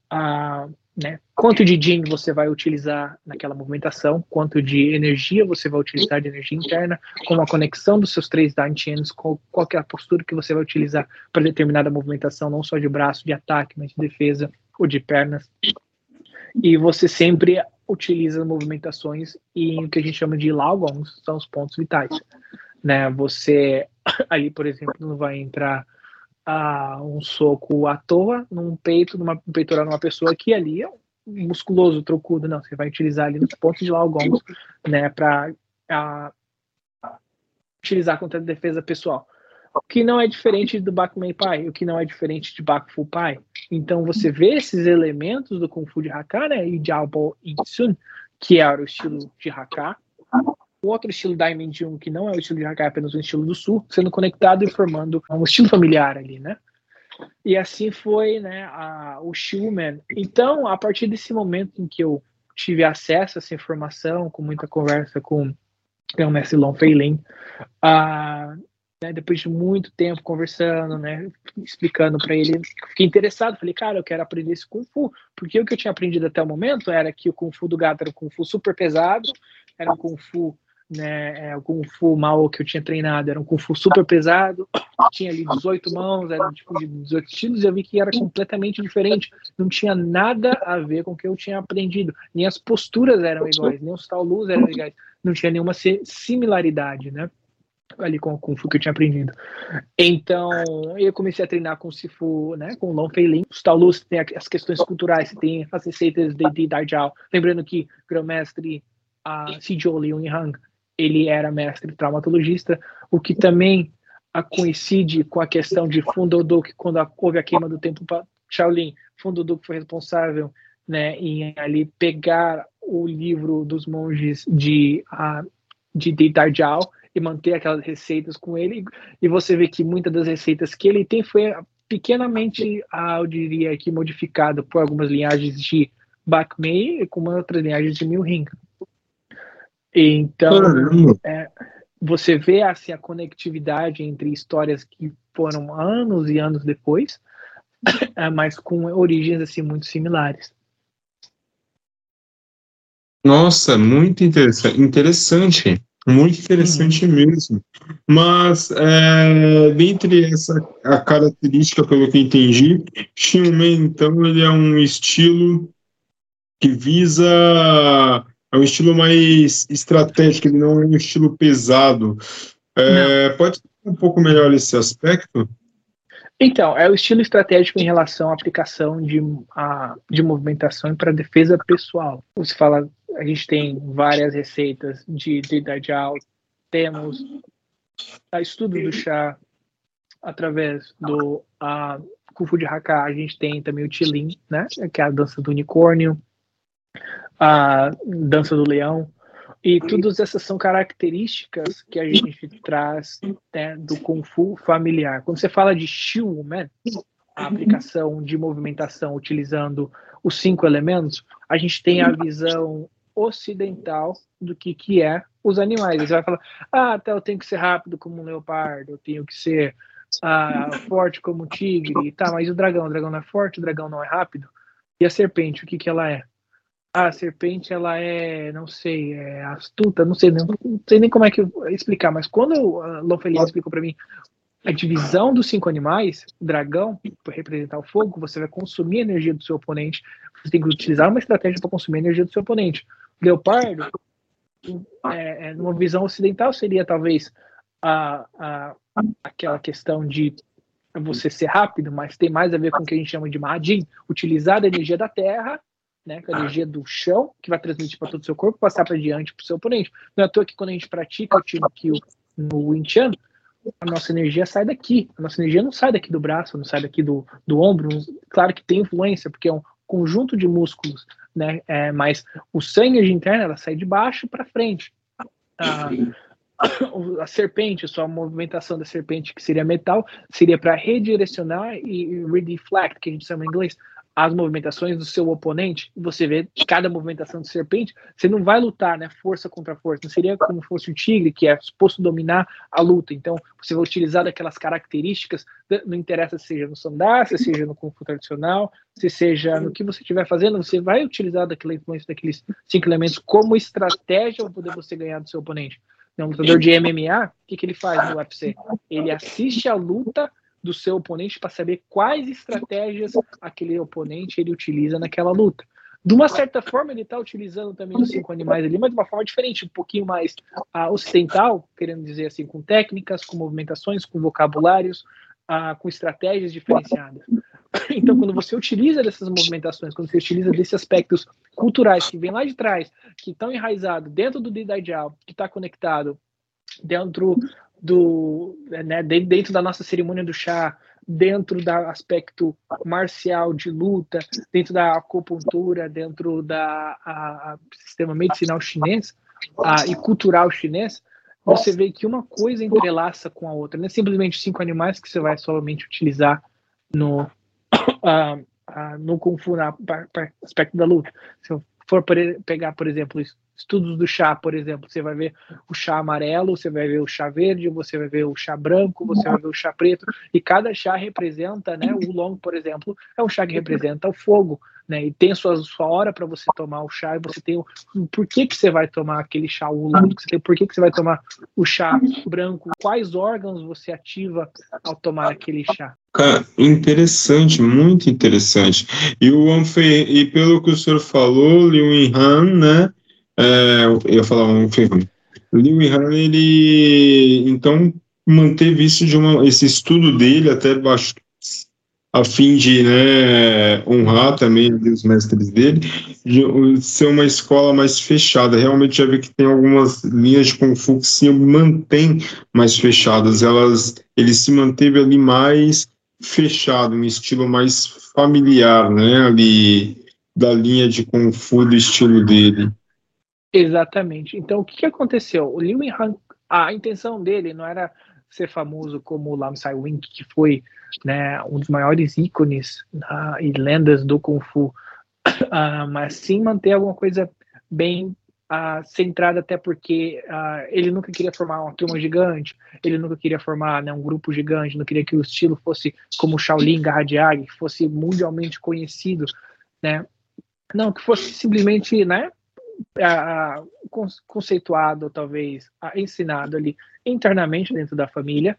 a uh, né? Quanto de DIN você vai utilizar naquela movimentação, quanto de energia você vai utilizar de energia interna, com a conexão dos seus três dantians, com qual é a postura que você vai utilizar para determinada movimentação, não só de braço, de ataque, mas de defesa ou de pernas. E você sempre utiliza movimentações em o que a gente chama de lagons, são os pontos vitais. Né? Você ali, por exemplo, não vai entrar um soco à toa num peito, numa peitoral numa pessoa que ali é musculoso, trocudo, não, você vai utilizar ali nos pontos de Laogons, né, para utilizar contra a defesa pessoal. O que não é diferente do Bakumei Pai, o que não é diferente de Bakufu Pai. Então você vê esses elementos do Kung Fu de Haka, né, e de Aobo Insun, que era o estilo de Haka, o outro estilo Diamond que não é o estilo de Hakai, é apenas o estilo do Sul, sendo conectado e formando um estilo familiar ali, né? E assim foi, né, a, o Schumann. Então, a partir desse momento em que eu tive acesso a essa informação, com muita conversa com, com o mestre Lon Feilin, uh, né, depois de muito tempo conversando, né, explicando para ele, fiquei interessado, falei, cara, eu quero aprender esse Kung Fu, porque o que eu tinha aprendido até o momento era que o Kung Fu do gato era um Kung Fu super pesado, era um Kung Fu né, é, o Kung Fu mal que eu tinha treinado era um Kung Fu super pesado, tinha ali 18 mãos, era tipo de 18 estilos, e eu vi que era completamente diferente, não tinha nada a ver com o que eu tinha aprendido, nem as posturas eram iguais, nem os tal luz eram iguais, não tinha nenhuma similaridade, né, ali com o Kung Fu que eu tinha aprendido. Então, eu comecei a treinar com o Sifu, né, com o Long Fei Lin, os Taolus tem as questões culturais, tem as receitas de, de Dajao, lembrando que o grão-mestre a Sijo Liu Hang ele era mestre traumatologista, o que também coincide com a questão de Fundoduk, quando houve a queima do templo Shaolin, Fundoduk foi responsável né, em ali pegar o livro dos monges de, uh, de, de Darjao e manter aquelas receitas com ele, e você vê que muitas das receitas que ele tem foi pequenamente, eu diria que modificado por algumas linhagens de Bakmei e com outras linhagens de Milring. Então, é, você vê assim, a conectividade entre histórias que foram anos e anos depois, é, mas com origens assim muito similares. Nossa, muito interessante, interessante, muito interessante uhum. mesmo. Mas é, dentre essa a característica, pelo que eu entendi, Shinmen, então, ele é um estilo que visa é um estilo mais estratégico, ele não é um estilo pesado. É, pode ser um pouco melhor esse aspecto? Então, é o estilo estratégico em relação à aplicação de, a, de movimentação para defesa pessoal. Você fala, a gente tem várias receitas de, de Dajjal, temos a estudo do chá através do a, Kufu de Haka, a gente tem também o Tilin, né, que é a dança do unicórnio, a Dança do Leão. E todas essas são características que a gente traz né, do Kung Fu familiar. Quando você fala de Shiu Man, a aplicação de movimentação utilizando os cinco elementos, a gente tem a visão ocidental do que, que é os animais. Você vai falar, ah, até eu tenho que ser rápido como um leopardo, eu tenho que ser ah, forte como um tigre, tá, mas o dragão, o dragão não é forte, o dragão não é rápido. E a serpente, o que, que ela é? A serpente ela é, não sei, é astuta, não sei, não, não sei nem como é que explicar, mas quando a Lofelia explicou para mim a divisão dos cinco animais, o dragão, para representar o fogo, você vai consumir a energia do seu oponente, você tem que utilizar uma estratégia para consumir a energia do seu oponente. O leopardo, é, é, numa visão ocidental, seria talvez a, a, aquela questão de você ser rápido, mas tem mais a ver com o que a gente chama de Mahajin, utilizar a energia da terra né, a energia do chão, que vai transmitir para todo o seu corpo, passar para diante para o seu oponente. Não é à toa que quando a gente pratica o time kill no Wing Chun, a nossa energia sai daqui. A nossa energia não sai daqui do braço, não sai daqui do, do ombro. Claro que tem influência, porque é um conjunto de músculos né? É, mas o sangue de interna ela sai de baixo para frente. A, a serpente, sua movimentação da serpente, que seria metal, seria para redirecionar e redeflect, que a gente chama em inglês, as movimentações do seu oponente, você vê cada movimentação de serpente, você não vai lutar, né, força contra força, não seria como fosse o tigre, que é suposto dominar a luta, então você vai utilizar daquelas características, não interessa se seja no sandá, se seja no Fu tradicional, se seja no que você estiver fazendo, você vai utilizar daquela influência daqueles cinco elementos como estratégia para poder você ganhar do seu oponente. Um lutador de MMA, o que, que ele faz no UFC? Ele assiste a luta do seu oponente para saber quais estratégias aquele oponente ele utiliza naquela luta. De uma certa forma, ele está utilizando também os cinco animais ali, mas de uma forma diferente, um pouquinho mais uh, ocidental, querendo dizer assim, com técnicas, com movimentações, com vocabulários, uh, com estratégias diferenciadas. Então, quando você utiliza dessas movimentações, quando você utiliza desses aspectos culturais que vêm lá de trás, que estão enraizados dentro do Didaijiao, que está conectado dentro do né, dentro da nossa cerimônia do chá, dentro do aspecto marcial de luta, dentro da acupuntura, dentro a sistema medicinal chinês a, e cultural chinês, você vê que uma coisa entrelaça com a outra. Não é simplesmente cinco animais que você vai somente utilizar no uh, uh, no kung fu na aspecto da luta. Se eu for pegar, por exemplo, estudos do chá, por exemplo, você vai ver o chá amarelo, você vai ver o chá verde, você vai ver o chá branco, você vai ver o chá preto, e cada chá representa, né, o long, por exemplo, é um chá que representa o fogo, né, e tem sua, sua hora para você tomar o chá, e você tem o por que, que você vai tomar aquele chá oolong, por que, que você vai tomar o chá branco, quais órgãos você ativa ao tomar aquele chá. Cara, interessante, muito interessante. E o Anfei, e pelo que o senhor falou, Liu Han, né, é, eu ia falar um filme. Liu Han, ele então manteve isso de uma, esse estudo dele até baixo, a fim de né, honrar também os mestres dele, de ser uma escola mais fechada. Realmente já vi que tem algumas linhas de Fu que se mantêm mais fechadas. Elas, ele se manteve ali mais fechado, um estilo mais familiar, né, ali da linha de Fu do estilo dele. Exatamente. Então, o que, que aconteceu? O Liu Han, a intenção dele não era ser famoso como Lam Sai Wing, que foi né, um dos maiores ícones uh, e lendas do Kung Fu, uh, mas sim manter alguma coisa bem uh, centrada, até porque ele nunca queria formar uma turma gigante, ele nunca queria formar né, um grupo gigante, não queria que o estilo fosse como Shaolin, Garra de Águia, que fosse mundialmente conhecido, né? Não, que fosse simplesmente, né, a, conceituado, talvez, ensinado ali internamente dentro da família,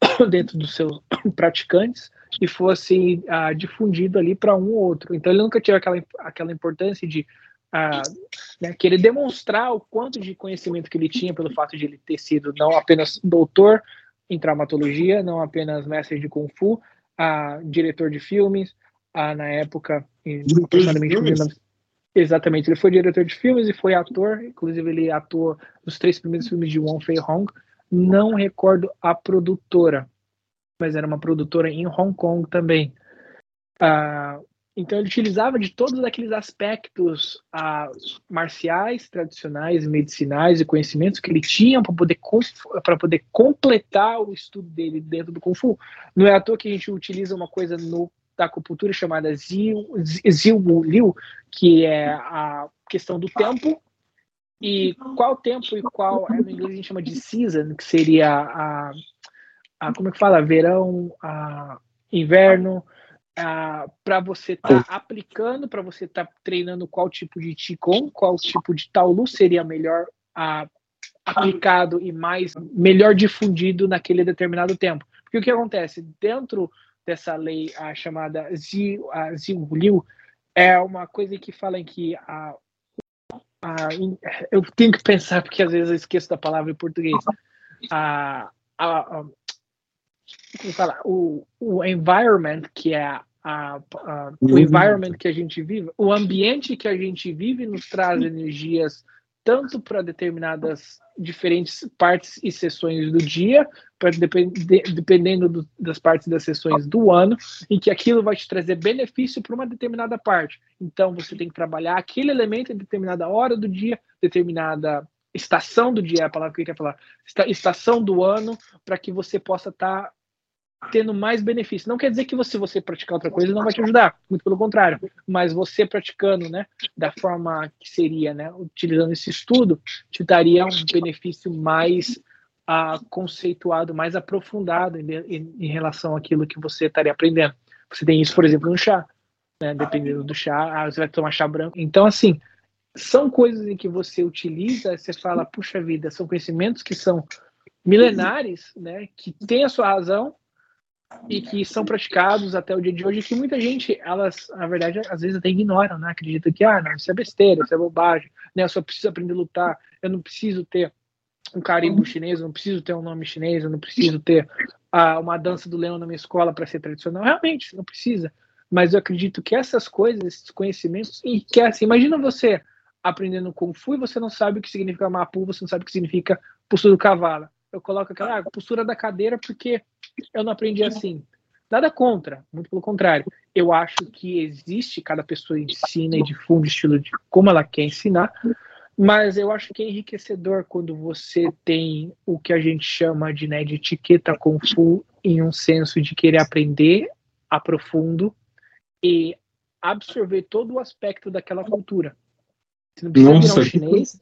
dentro dos seus praticantes, e fosse difundido ali para um ou outro. Então ele nunca teve aquela, aquela importância de né, querer demonstrar o quanto de conhecimento que ele tinha pelo fato de ele ter sido não apenas doutor em traumatologia, não apenas mestre de Kung Fu, diretor de filmes, na época, em, aproximadamente Exatamente, ele foi diretor de filmes e foi ator, inclusive ele atuou nos três primeiros filmes de Wong Fei Hong. Não recordo a produtora, mas era uma produtora em Hong Kong também. Uh, então ele utilizava de todos aqueles aspectos uh, marciais, tradicionais, medicinais e conhecimentos que ele tinha para poder, para poder completar o estudo dele dentro do Kung Fu. Não é à toa que a gente utiliza uma coisa no da acupuntura chamada Ziu, Liu, que é a questão do tempo e qual tempo e qual, é, no inglês a gente chama de season, que seria a, a como é que fala, verão, a, inverno, para você estar tá aplicando, para você estar tá treinando qual tipo de Qigong, qual tipo de Taolu seria melhor a, aplicado e mais melhor difundido naquele determinado tempo. Porque o que acontece? Dentro dessa lei a chamada Liu é uma coisa que fala em que a, a, eu tenho que pensar porque às vezes eu esqueço da palavra em português. A, a, a como fala, o, o environment que é a, a, o environment que a gente vive, o ambiente que a gente vive nos traz energias tanto para determinadas diferentes partes e sessões do dia, pra, dependendo do, das partes das sessões do ano, e que aquilo vai te trazer benefício para uma determinada parte. Então, você tem que trabalhar aquele elemento em determinada hora do dia, determinada estação do dia, é a palavra que eu queria falar, estação do ano, para que você possa estar tá tendo mais benefício. Não quer dizer que você você praticar outra coisa não vai te ajudar, muito pelo contrário. Mas você praticando, né, da forma que seria, né, utilizando esse estudo, te daria um benefício mais uh, conceituado, mais aprofundado em, em, em, relação àquilo que você estaria aprendendo. Você tem isso, por exemplo, no chá, né, dependendo do chá, ah, você vai tomar chá branco. Então, assim, são coisas em que você utiliza, você fala, puxa vida, são conhecimentos que são milenares, né, que têm a sua razão, e que são praticados até o dia de hoje, que muita gente, elas, na verdade, às vezes até ignoram, né? Acredita que, ah, não, isso é besteira, isso é bobagem, né? Eu só preciso aprender a lutar, eu não preciso ter um carimbo chinês, eu não preciso ter um nome chinês, eu não preciso ter ah, uma dança do leão na minha escola para ser tradicional. Realmente, não precisa. Mas eu acredito que essas coisas, esses conhecimentos, enriquecem. Imagina você aprendendo Kung Fu e você não sabe o que significa Mapu, você não sabe o que significa postura do cavalo. Eu coloco aquela ah, postura da cadeira porque eu não aprendi assim. Nada contra, muito pelo contrário. Eu acho que existe, cada pessoa ensina e difunde o estilo de como ela quer ensinar, mas eu acho que é enriquecedor quando você tem o que a gente chama de, né, de etiqueta Kung Fu em um senso de querer aprender a profundo e absorver todo o aspecto daquela cultura. Você não precisa Nossa, virar um chinês,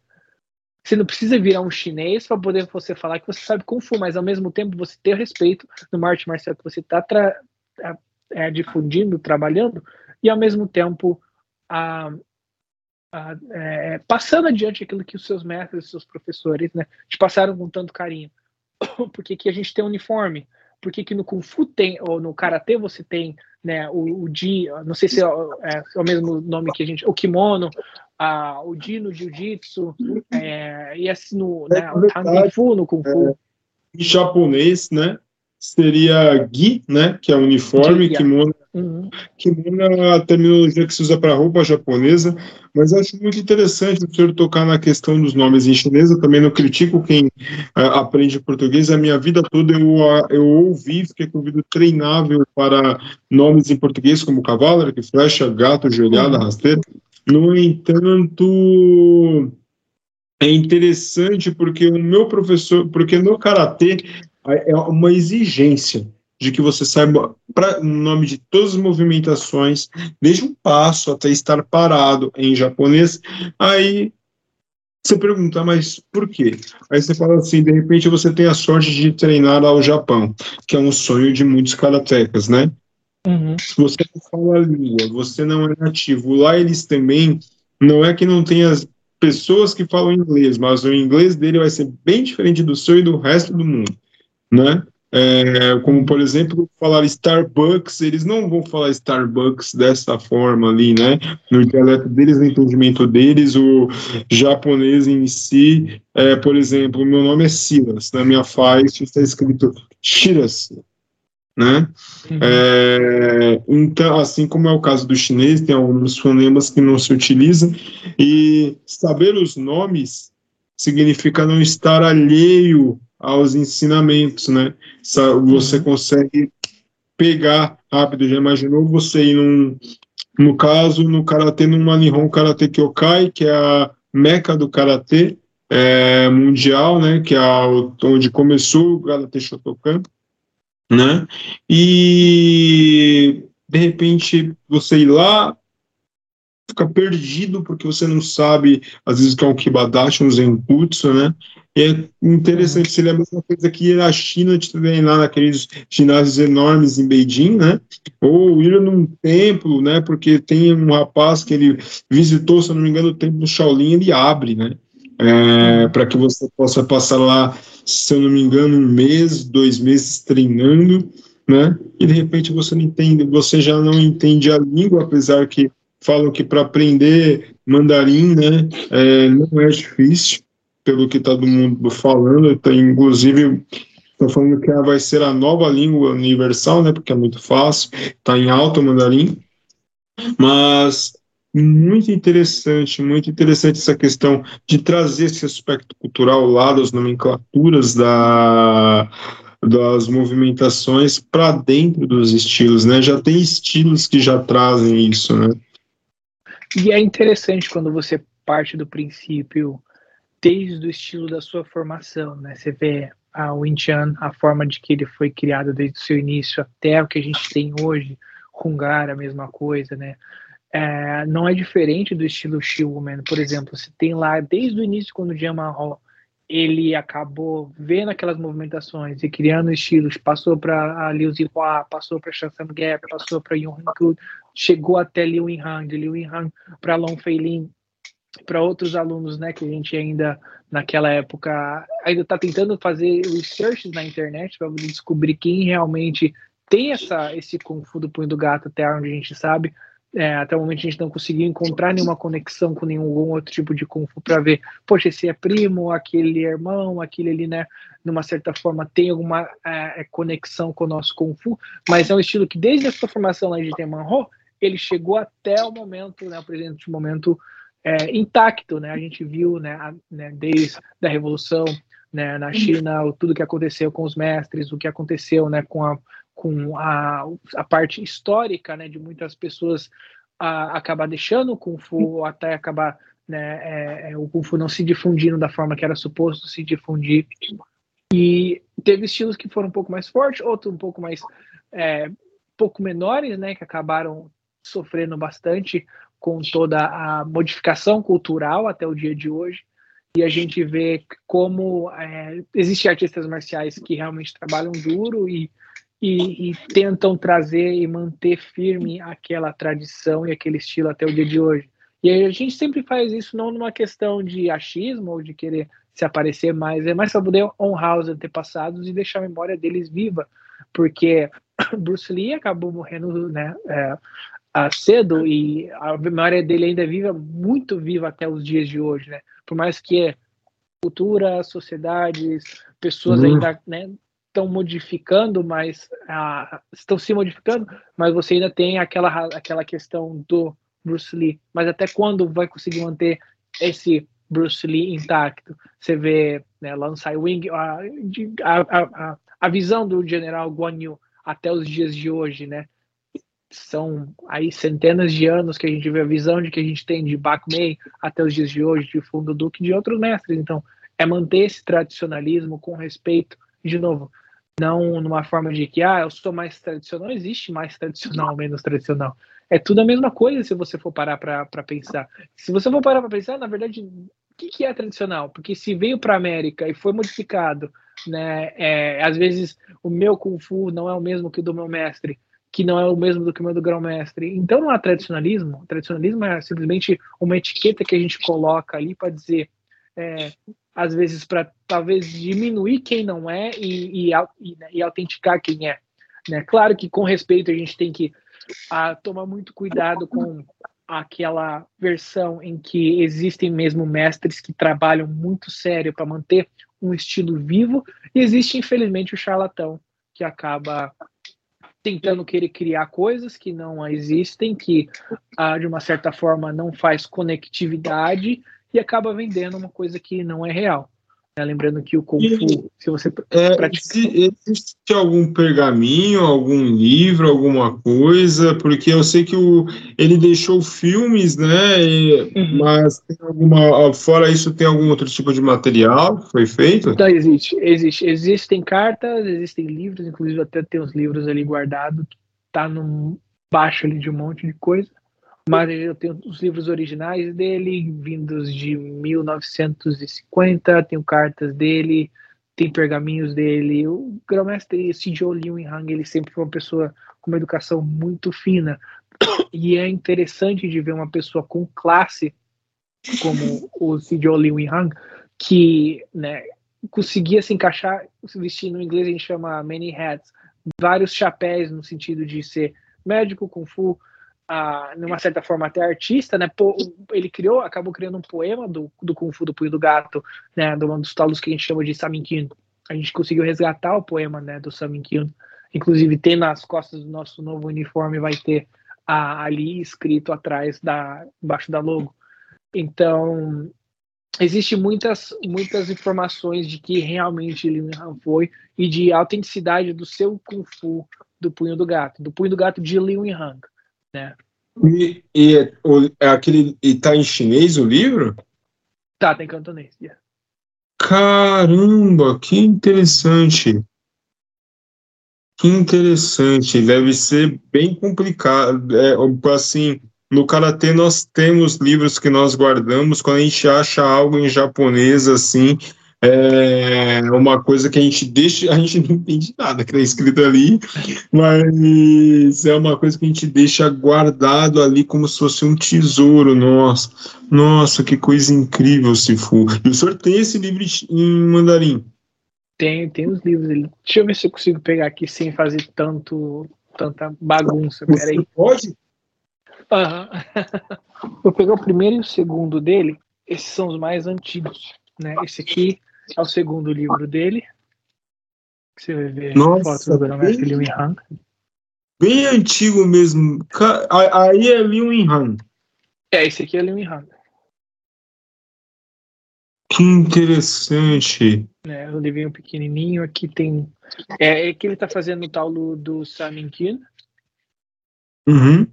você não precisa virar um chinês para poder você falar que você sabe Kung Fu, mas ao mesmo tempo você ter respeito no arte marcial que você está é, difundindo, trabalhando, e ao mesmo tempo a, a, é, passando adiante aquilo que os seus mestres, os seus professores, né, te passaram com tanto carinho. Porque que a gente tem uniforme? Porque que no Kung Fu tem, ou no Karatê você tem né, o, o Ji, não sei se é, é, é, o mesmo nome que a gente, o kimono, a, o Ji no Jiu-Jitsu, é, e assim no, né, é Fu no Kung Fu. É, em japonês, né, seria Gi, né, que é uniforme, Gi, kimono, uhum. kimono é a terminologia que se usa para roupa japonesa, mas acho muito interessante o senhor tocar na questão dos nomes em chinês, eu também não critico quem uh, aprende português, a minha vida toda eu, uh, eu ouvi, fiquei com o ouvido treinável para nomes em português, como cavalo, que flecha, gato, joelhada, uhum. rasteira, no entanto, é interessante porque o meu professor, porque no karatê é uma exigência de que você saiba pra, o nome de todas as movimentações, desde um passo até estar parado em japonês. Aí você pergunta, mas por quê? Aí você fala assim, de repente você tem a sorte de treinar ao Japão, que é um sonho de muitos karatecas, né? Uhum. Você não fala a língua, você não é nativo. Lá eles também, não é que não tenha pessoas que falam inglês, mas o inglês dele vai ser bem diferente do seu e do resto do mundo, né? É, como, por exemplo, falar Starbucks, eles não vão falar Starbucks dessa forma ali, né? No dialeto deles, no entendimento deles, o japonês em si, é, por exemplo, meu nome é Silas, na minha faixa está escrito Shiras, né? Uhum. É, então, assim como é o caso do chinês, tem alguns fonemas que não se utilizam, e saber os nomes significa não estar alheio aos ensinamentos, né? Você uhum. consegue pegar rápido, já imaginou você ir num, no caso, no Karatê, no Nihon Karate Kyokai, que é a meca do Karatê é, mundial, né? Que é onde começou o Karatê Shotokan, né? E de repente você ir lá, fica perdido porque você não sabe, às vezes, que é um Kibadashi, um Zenkutsu, né? E é interessante, seria a mesma coisa que à China de treinar naqueles ginásios enormes em Beijing, né? Ou ir num templo, né? Porque tem um rapaz que ele visitou, se não me engano, o templo do Shaolin, ele abre, né? É, para que você possa passar lá se eu não me engano, um mês, dois meses treinando, né? E de repente você não entende, você já não entende a língua, apesar que falam que para aprender mandarim, né, é, não é difícil, pelo que todo mundo falando, tem, inclusive estão falando que vai ser a nova língua universal, né, porque é muito fácil, está em alto mandarim, mas muito interessante, muito interessante essa questão de trazer esse aspecto cultural lá das nomenclaturas da, das movimentações para dentro dos estilos, né? Já tem estilos que já trazem isso, né? E é interessante quando você parte do princípio desde o estilo da sua formação, né? Você vê a Winchan, a forma de que ele foi criado desde o seu início até o que a gente tem hoje, Hungar, a mesma coisa, né? É, não é diferente do estilo Shieldman, por exemplo, você tem lá desde o início quando o Jamal ele acabou vendo aquelas movimentações e criando estilos, passou para Liu Zihua, passou para Shanshan Gap, passou para Yong Hankud, chegou até Liu Yinhang, de Liu Yinhang para Long Feilin, para outros alunos, né, que a gente ainda naquela época ainda está tentando fazer research na internet para descobrir quem realmente tem essa esse Kung Fu do punho do gato até onde a gente sabe. É, até o momento a gente não conseguiu encontrar nenhuma conexão com nenhum outro tipo de Kung Fu para ver, poxa, esse é primo, aquele é irmão, aquele ali, né, numa certa forma tem alguma é, é, conexão com o nosso Kung Fu, mas é um estilo que desde a sua formação lá de Temanho, ele chegou até o momento, né, o presente momento é, intacto, né, a gente viu, né, a, né desde a Revolução, né, na China, tudo que aconteceu com os mestres, o que aconteceu, né, com a com a, a parte histórica, né, de muitas pessoas a, acabar deixando o Kung Fu até acabar né, é, é, o Kung Fu não se difundindo da forma que era suposto se difundir. E teve estilos que foram um pouco mais fortes, outros um pouco mais é, pouco menores, né, que acabaram sofrendo bastante com toda a modificação cultural até o dia de hoje. E a gente vê como é, existem artistas marciais que realmente trabalham duro e e, e, tentam trazer e manter firme aquela tradição e aquele estilo até o dia de hoje. E a gente sempre faz isso não numa questão de achismo ou de querer se aparecer mais, é mais para poder honrar os antepassados e deixar a memória deles viva, porque Bruce Lee acabou morrendo né, é, cedo e a memória dele ainda é viva, muito viva até os dias de hoje, né? Por mais que cultura, sociedades, pessoas uhum. ainda né, estão modificando, mas ah, estão se modificando, mas você ainda tem aquela, aquela questão do Bruce Lee. Mas até quando vai conseguir manter esse Bruce Lee intacto? Você vê né, Lansai Wing, a, a, a, a visão do General Guan Yu até os dias de hoje, né? São aí centenas de anos que a gente vê a visão de que a gente tem de Bak Mei até os dias de hoje, de Fundo Duque e de outros mestres. Então, é manter esse tradicionalismo com respeito. De novo, não numa forma de que, ah, eu sou mais tradicional, não existe mais tradicional, menos tradicional. É tudo a mesma coisa se você for parar para pensar. Se você for parar para pensar, na verdade, o que, que é tradicional? Porque se veio para a América e foi modificado, né, é, às vezes o meu Kung Fu não é o mesmo que o do meu mestre, que não é o mesmo do que o meu do grão-mestre. Então não há tradicionalismo. O tradicionalismo é simplesmente uma etiqueta que a gente coloca ali para dizer é, às vezes para talvez diminuir quem não é e, e, e, né, e autenticar quem é. Né? Claro que com respeito a gente tem que a, tomar muito cuidado com aquela versão em que existem mesmo mestres que trabalham muito sério para manter um estilo vivo e existe infelizmente o charlatão que acaba tentando querer criar coisas que não existem, que ah, de uma certa forma não faz conectividade e acaba vendendo uma coisa que não é real. Né? Lembrando que o Kung Fu, se você é, praticar... Existe algum pergaminho, algum livro, alguma coisa? Porque eu sei que o, ele deixou filmes, né? E, uhum. Mas tem alguma. Fora isso, tem algum outro tipo de material que foi feito? Então, existe, existe. Existem cartas, existem livros, inclusive até tem os livros ali guardados, tá no baixo ali de um monte de coisa mas eu tenho os livros originais dele, vindos de 1950, tenho cartas dele, tem pergaminhos dele. O grão-mestre Sijo Liu Hang, ele sempre foi uma pessoa com uma educação muito fina. E é interessante de ver uma pessoa com classe como o Sijo Liu Hang, que né, conseguia se encaixar, vestindo no inglês a gente chama many hats, vários chapéus no sentido de ser médico, kung fu, a, numa certa forma até artista, né? Ele criou, acabou criando um poema do, do Kung Fu do Punho do Gato, né? Do um dos talos que a gente chama de Saminkin. A gente conseguiu resgatar o poema, né? Do Saminkin. Inclusive tem nas costas do nosso novo uniforme vai ter ah, ali escrito atrás da embaixo da logo. Então, existe muitas muitas informações de que realmente Han foi e de autenticidade do seu kung fu do punho do gato, do punho do gato de Liu Han, né? E, e é, é aquele e tá em chinês o livro? Tá, tem cantonês. Yeah. Caramba, que interessante. Que interessante. Deve ser bem complicado. É, assim, no Karatê nós temos livros que nós guardamos quando a gente acha algo em japonês assim, é uma coisa que a gente deixa, a gente não entende nada que está escrito ali, mas é uma coisa que a gente deixa guardado ali como se fosse um tesouro, nossa, nossa, que coisa incrível, Sifu. E o senhor tem esse livro em mandarim? Tem, tem os livros ali. Deixa eu ver se eu consigo pegar aqui sem fazer tanto, tanta bagunça. Peraí. Pode? Uhum. Vou pegar o primeiro e o segundo dele. Esses são os mais antigos. Né? Esse aqui é o segundo livro dele. Você vai ver Nossa, fotos do Grão-Mestre Liu Han. Bem antigo mesmo. Aí é Liu Han. É, esse aqui é Liu Han. Que interessante. É, o livrinho pequenininho aqui tem. É, é que ele tá fazendo o tal do, do Samin Kin. Uhum.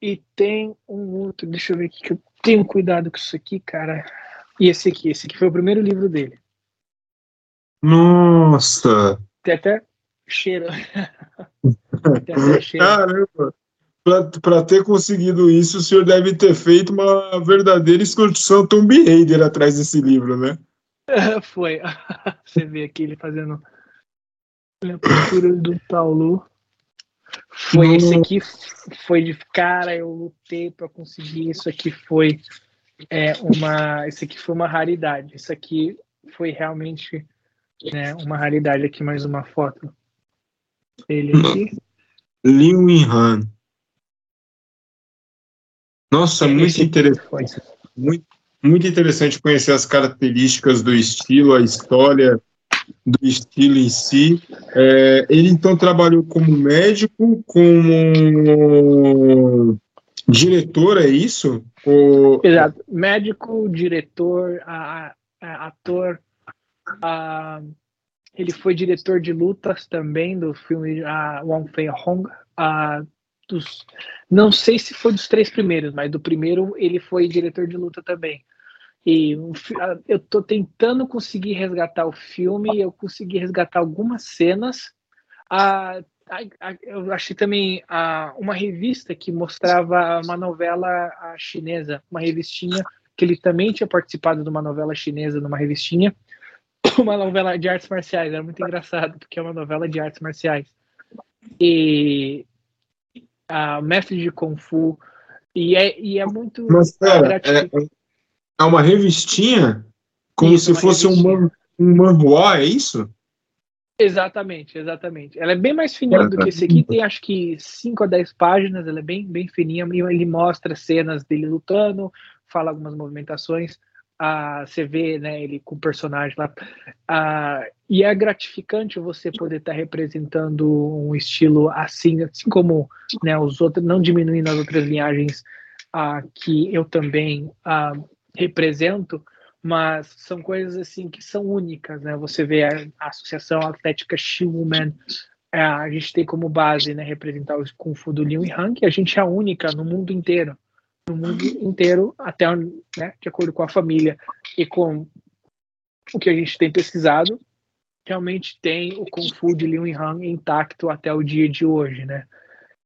E tem um outro, deixa eu ver aqui que eu tenho cuidado com isso aqui, cara. E esse aqui, esse aqui foi o primeiro livro dele. Nossa! Tem até cheiro. tem até cheiro. Caramba! Para ter conseguido isso, o senhor deve ter feito uma verdadeira excursão Tomb Raider atrás desse livro, né? Foi. Você vê aqui ele fazendo a pintura do Paulo. Foi hum. esse aqui, foi de cara, eu lutei para conseguir isso aqui foi é uma, isso aqui foi uma raridade. Isso aqui foi realmente né, uma raridade aqui mais uma foto. Ele aqui. Liu Han. Nossa, é muito interessante. Muito, muito interessante conhecer as características do estilo, a história do estilo em si. É, ele então trabalhou como médico, como diretor, é isso? Ou... Exato, médico, diretor, a, a, ator. A, ele foi diretor de lutas também do filme a, Wong Fei Hong. A, dos, não sei se foi dos três primeiros, mas do primeiro ele foi diretor de luta também. E eu tô tentando conseguir resgatar o filme, eu consegui resgatar algumas cenas. Ah, eu achei também ah, uma revista que mostrava uma novela chinesa, uma revistinha que ele também tinha participado de uma novela chinesa, numa revistinha, uma novela de artes marciais. Era muito engraçado porque é uma novela de artes marciais. E a mestre de kung fu e é, e é muito Mas, cara, é, é uma revistinha? Como isso, se fosse um, um manhua, é isso? Exatamente, exatamente. Ela é bem mais fininha do que esse aqui, tem acho que 5 a 10 páginas, ela é bem, bem fininha, ele mostra cenas dele lutando, fala algumas movimentações, você vê né, ele com o personagem lá. Ah, e é gratificante você poder estar tá representando um estilo assim, assim como né, os outros, não diminuindo as outras linhagens ah, que eu também ah, represento, mas são coisas assim que são únicas, né? Você vê a, a Associação Atlética She-Woman, é, a gente tem como base, né, representar o Kung Fu do Liu Han, que a gente é a única no mundo inteiro, no mundo inteiro, até né, de acordo com a família e com o que a gente tem pesquisado, realmente tem o Kung Fu de Liu Han intacto até o dia de hoje, né?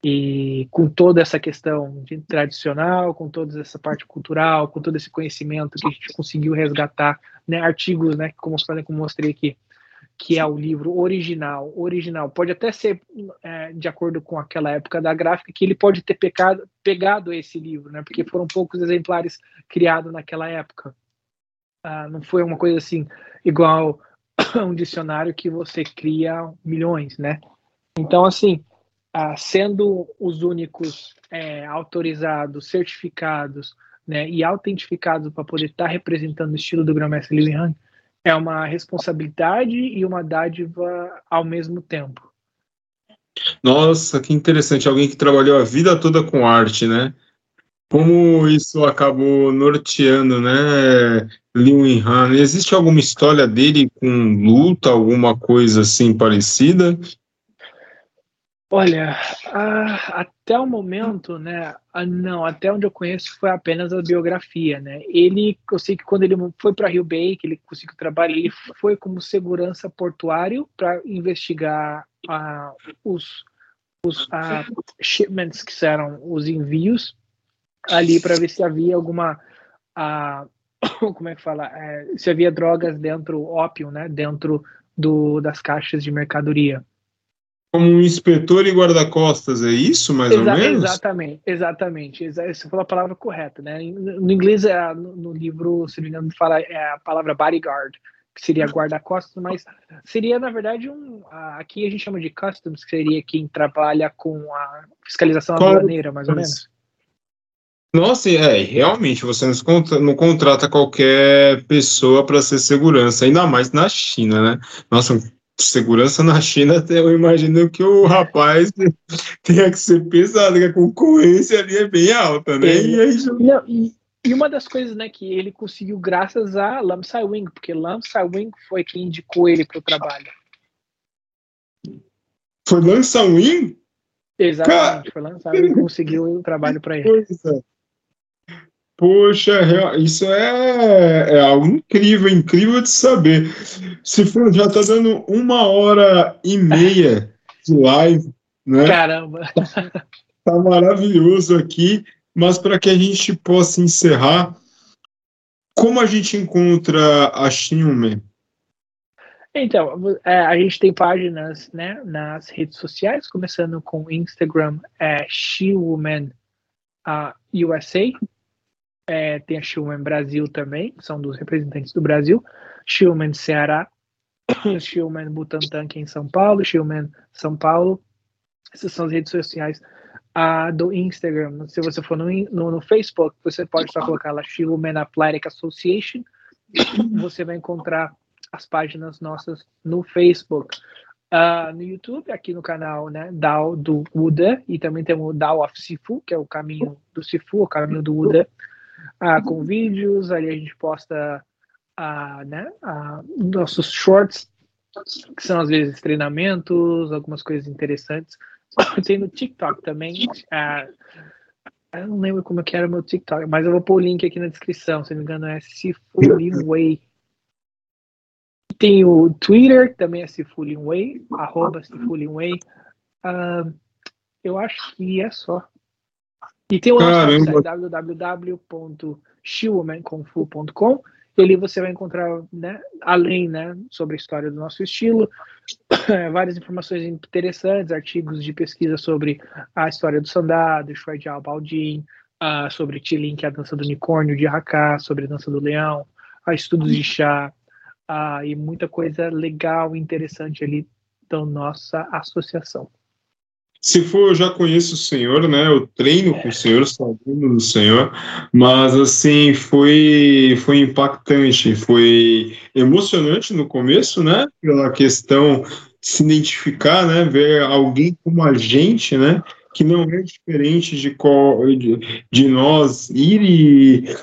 E com toda essa questão tradicional, com toda essa parte cultural, com todo esse conhecimento que a gente conseguiu resgatar, né, artigos, né, como, como mostrei aqui, que é o livro original, original, pode até ser é, de acordo com aquela época da gráfica, que ele pode ter pecado, pegado esse livro, né, porque foram poucos exemplares criados naquela época. Ah, não foi uma coisa assim, igual um dicionário que você cria milhões, né? Então, assim, ah, sendo os únicos é, autorizados, certificados né, e autentificados para poder estar tá representando o estilo do Grão-Mestre Liu Han, é uma responsabilidade e uma dádiva ao mesmo tempo. Nossa, que interessante. Alguém que trabalhou a vida toda com arte, né? Como isso acabou norteando, né, Liu Han? Existe alguma história dele com luta, alguma coisa assim parecida? Olha, até o momento, né? não, até onde eu conheço foi apenas a biografia, né? Ele, eu sei que quando ele foi para Rio Bay, que ele conseguiu trabalhar, ele foi como segurança portuário para investigar os, os shipments, que eram os envios, ali para ver se havia alguma. como é que fala? É, se havia drogas dentro, ópio, né? Dentro do, das caixas de mercadoria como um inspetor e guarda-costas, é isso, mais Exa ou menos? Exatamente, exatamente. Você falou a palavra correta, né? No inglês, é, no livro, se não me engano, fala é a palavra bodyguard, que seria guarda-costas, mas seria, na verdade, um. Aqui a gente chama de customs, que seria quem trabalha com a fiscalização aduaneira, mais ou menos. Nossa, é, realmente, você não contrata qualquer pessoa para ser segurança, ainda mais na China, né? Nossa, segurança na China, eu imagino que o rapaz tenha que ser pesado, que a concorrência ali é bem alta, né? E, aí... Não, e, e, uma das coisas né, que ele conseguiu graças a Lam Sai Wing, porque Lam Sai Wing foi quem indicou ele para o trabalho. Foi Lam Sai Wing? Exatamente, Car... foi Lam Sai Wing que conseguiu o trabalho para ele. Pois é. Poxa, isso é, é, algo incrível, incrível de saber. Se for, já está dando uma hora e meia de live, né? Caramba! Tá maravilhoso aqui, mas para que a gente possa encerrar, como a gente encontra a Xinhuman? Então, é, a gente tem páginas né, nas redes sociais, começando com o Instagram, é Xinhuman uh, USA, é, tem a Schulman Brasil também, são dos representantes do Brasil. Schulman Ceará, Schulman Butantan aqui em São Paulo, Schulman São Paulo. Essas são as redes sociais a do Instagram. Se você for no, no, no Facebook, você pode só colocar lá Schulman Athletic Association. Você vai encontrar as páginas nossas no Facebook. Uh, no YouTube, aqui no canal né, DAO do Uda, e também temos o DAO of Sifu, que é o caminho do Sifu, o caminho do Uda ah, com vídeos, ali a gente posta ah, né, ah, nossos shorts, que são às vezes treinamentos, algumas coisas interessantes. Tem no TikTok também. Eu não lembro como que era o meu TikTok, mas eu vou pôr o link aqui na descrição, se não me engano é Sifulinway. Tem o Twitter, também é Sifulinway, arroba Sifulinway. Uh, eu acho que é só. E tem o nosso site www.shiewomankungfu.com e ali você vai encontrar, né, além, né, sobre a história do nosso estilo, várias informações interessantes, artigos de pesquisa sobre a história do Sandá, do Shuai Jiao Baodin, uh, sobre Tilin, que é a dança do unicórnio, de Hakka, sobre a dança do leão, uh, estudos de chá, uh, e muita coisa legal e interessante ali da nossa associação. Se for, eu já conheço o Senhor, né? Eu treino com o Senhor, sou aluno do Senhor, mas assim foi foi impactante, foi emocionante no começo, né? Pela questão de se identificar, né? Ver alguém como a gente, né? Que não é diferente de, de, de nós ir e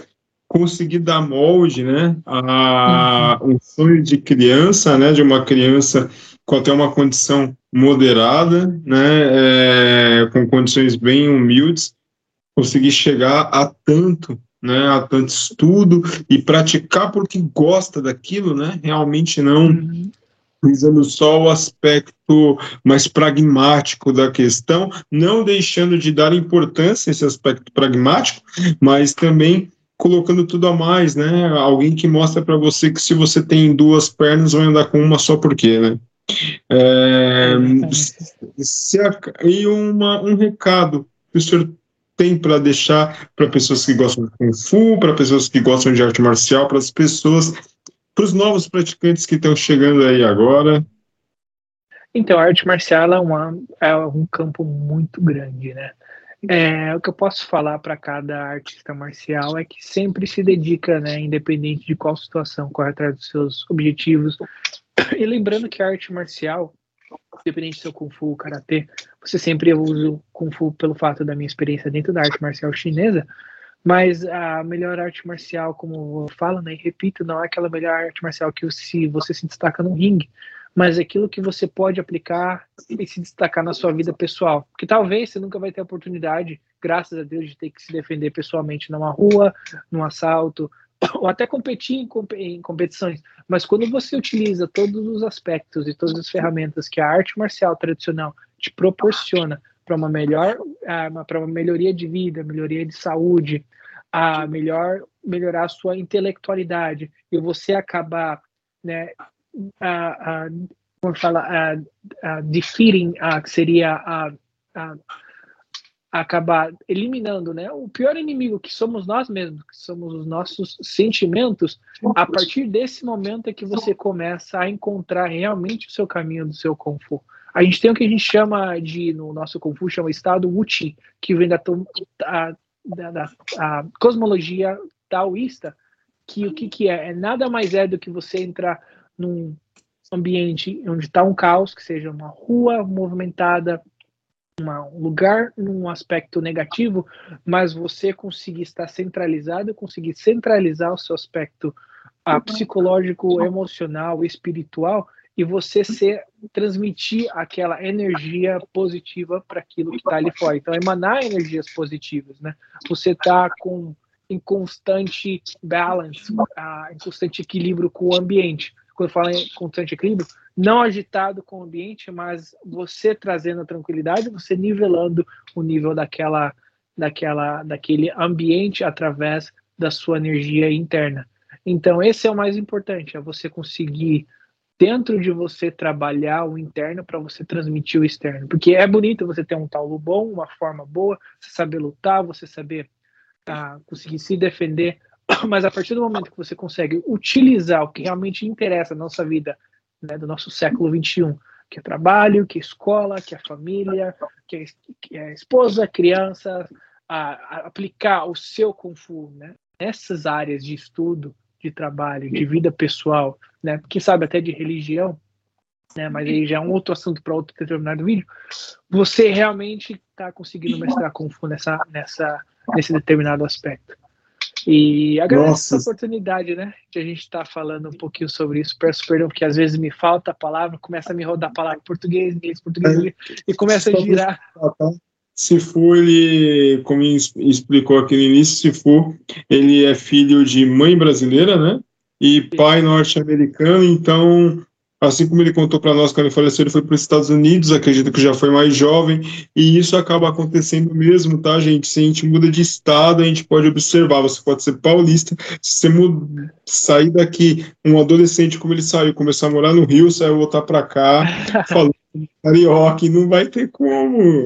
conseguir dar molde, né? A uhum. um sonho de criança, né? De uma criança com até uma condição moderada, né, é, com condições bem humildes, conseguir chegar a tanto, né, a tanto estudo e praticar porque gosta daquilo, né, realmente não uhum. visando só o aspecto mais pragmático da questão, não deixando de dar importância a esse aspecto pragmático, mas também colocando tudo a mais, né? Alguém que mostra para você que se você tem duas pernas, vai andar com uma só por quê, né? É, se e uma, um recado que o senhor tem para deixar para pessoas que gostam de Kung Fu, para pessoas que gostam de arte marcial, para as pessoas, para os novos praticantes que estão chegando aí agora? Então, a arte marcial é, uma, é um campo muito grande, né? É, o que eu posso falar para cada artista marcial é que sempre se dedica, né, independente de qual situação, corre atrás dos seus objetivos, E lembrando que a arte marcial independente se eu Kung Fu, Karatê, você sempre usa o Kung Fu pelo fato da minha experiência dentro da arte marcial chinesa, mas a melhor arte marcial, como eu falo, né, e repito, não é aquela melhor arte marcial que se você se destaca no ringue, mas aquilo que você pode aplicar e se destacar na sua vida pessoal. Porque talvez você nunca vai ter a oportunidade, graças a Deus, de ter que se defender pessoalmente numa rua, num assalto, ou até competir em, em, competições. Mas quando você utiliza todos os aspectos e todas as ferramentas que a arte marcial tradicional te proporciona para uma melhor, uh, para uma melhoria de vida, melhoria de saúde, a melhor melhorar a sua intelectualidade e você acabar, né, a, a, como fala, a, a defeating, a, que seria a, a acabar eliminando, né? O pior inimigo que somos nós mesmos, que somos os nossos sentimentos. A partir desse momento é que você começa a encontrar realmente o seu caminho do seu Kung Fu. A gente tem o que a gente chama de, no nosso Kung Fu, chama estado Wuqi, que vem da, da, da, da cosmologia taoísta, que o que, que é? é? Nada mais é do que você entrar num ambiente onde está um caos, que seja uma rua movimentada, uma, um lugar num aspecto negativo, mas você conseguir estar centralizado, conseguir centralizar o seu aspecto ah, psicológico, emocional, espiritual, e você ser, transmitir aquela energia positiva para aquilo que está ali fora. Então, emanar energias positivas, né? Você está com em constante balance, uh, em constante equilíbrio com o ambiente. Quando eu falo em constante equilíbrio, não agitado com o ambiente, mas você trazendo a tranquilidade, você nivelando o nível daquela, daquela, daquele ambiente através da sua energia interna. Então, esse é o mais importante, é você conseguir dentro de você trabalhar o interno para você transmitir o externo. Porque é bonito você ter um taulo bom, uma forma boa, você saber lutar, você saber uh, conseguir se defender, mas a partir do momento que você consegue utilizar o que realmente interessa na nossa vida né, do nosso século 21, que é trabalho, que é escola, que é família, que é, que é esposa, criança, a, a aplicar o seu Kung Fu né, nessas áreas de estudo, de trabalho, de vida pessoal, né, quem sabe até de religião, né, mas aí já é um outro assunto para outro determinado vídeo, você realmente está conseguindo mestrar Kung Fu nessa, nessa, nesse determinado aspecto. E agradeço a oportunidade, né? De a gente estar tá falando um pouquinho sobre isso. Peço perdão, porque às vezes me falta a palavra, começa a me rodar a palavra em português, inglês, português, e começa a girar. Se for, ele, como explicou aqui no início, se for, ele é filho de mãe brasileira, né? E pai norte-americano, então Assim como ele contou para nós quando ele faleceu, ele foi para os Estados Unidos, acredito que já foi mais jovem, e isso acaba acontecendo mesmo, tá, gente? Se a gente muda de estado, a gente pode observar, você pode ser paulista, se você muda, sair daqui, um adolescente como ele saiu, começar a morar no Rio, saiu voltar para cá, falando carioca, não vai ter como.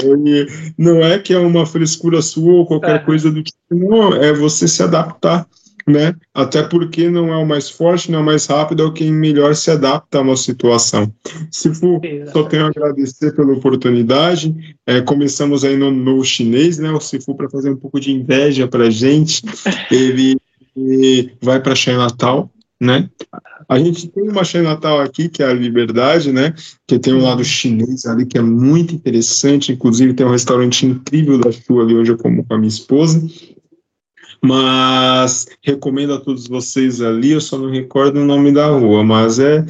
Não é que é uma frescura sua ou qualquer coisa do tipo, não, é você se adaptar né? Até porque não é o mais forte, não é o mais rápido, é o quem melhor se adapta a uma situação. Se for, só tenho a agradecer pela oportunidade. É, começamos aí no, no chinês, né? O Sifu para fazer um pouco de inveja para gente. Ele, ele vai para Chinatown, né? A gente tem uma Chinatown aqui, que é a Liberdade, né? Que tem um lado chinês ali, que é muito interessante. Inclusive, tem um restaurante incrível da Chu ali, onde eu como com a minha esposa mas recomendo a todos vocês ali, eu só não recordo o nome da rua, mas é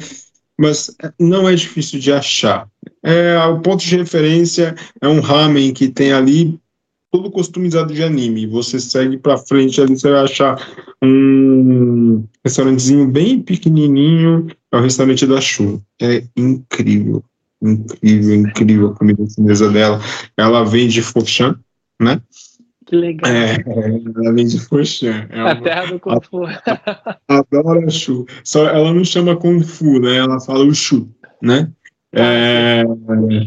mas não é difícil de achar. É, o ponto de referência é um ramen que tem ali todo customizado de anime. Você segue para frente ali, você vai achar um restaurantezinho bem pequenininho, é o restaurante da Chu. É incrível, incrível, incrível a comida chinesa dela. Ela vende fochan, né? Que legal. É, ela vem de Foshan. É a terra do Kung Fu. Adora Shu. Só ela não chama Kung Fu, né? Ela fala o Shu, né? É,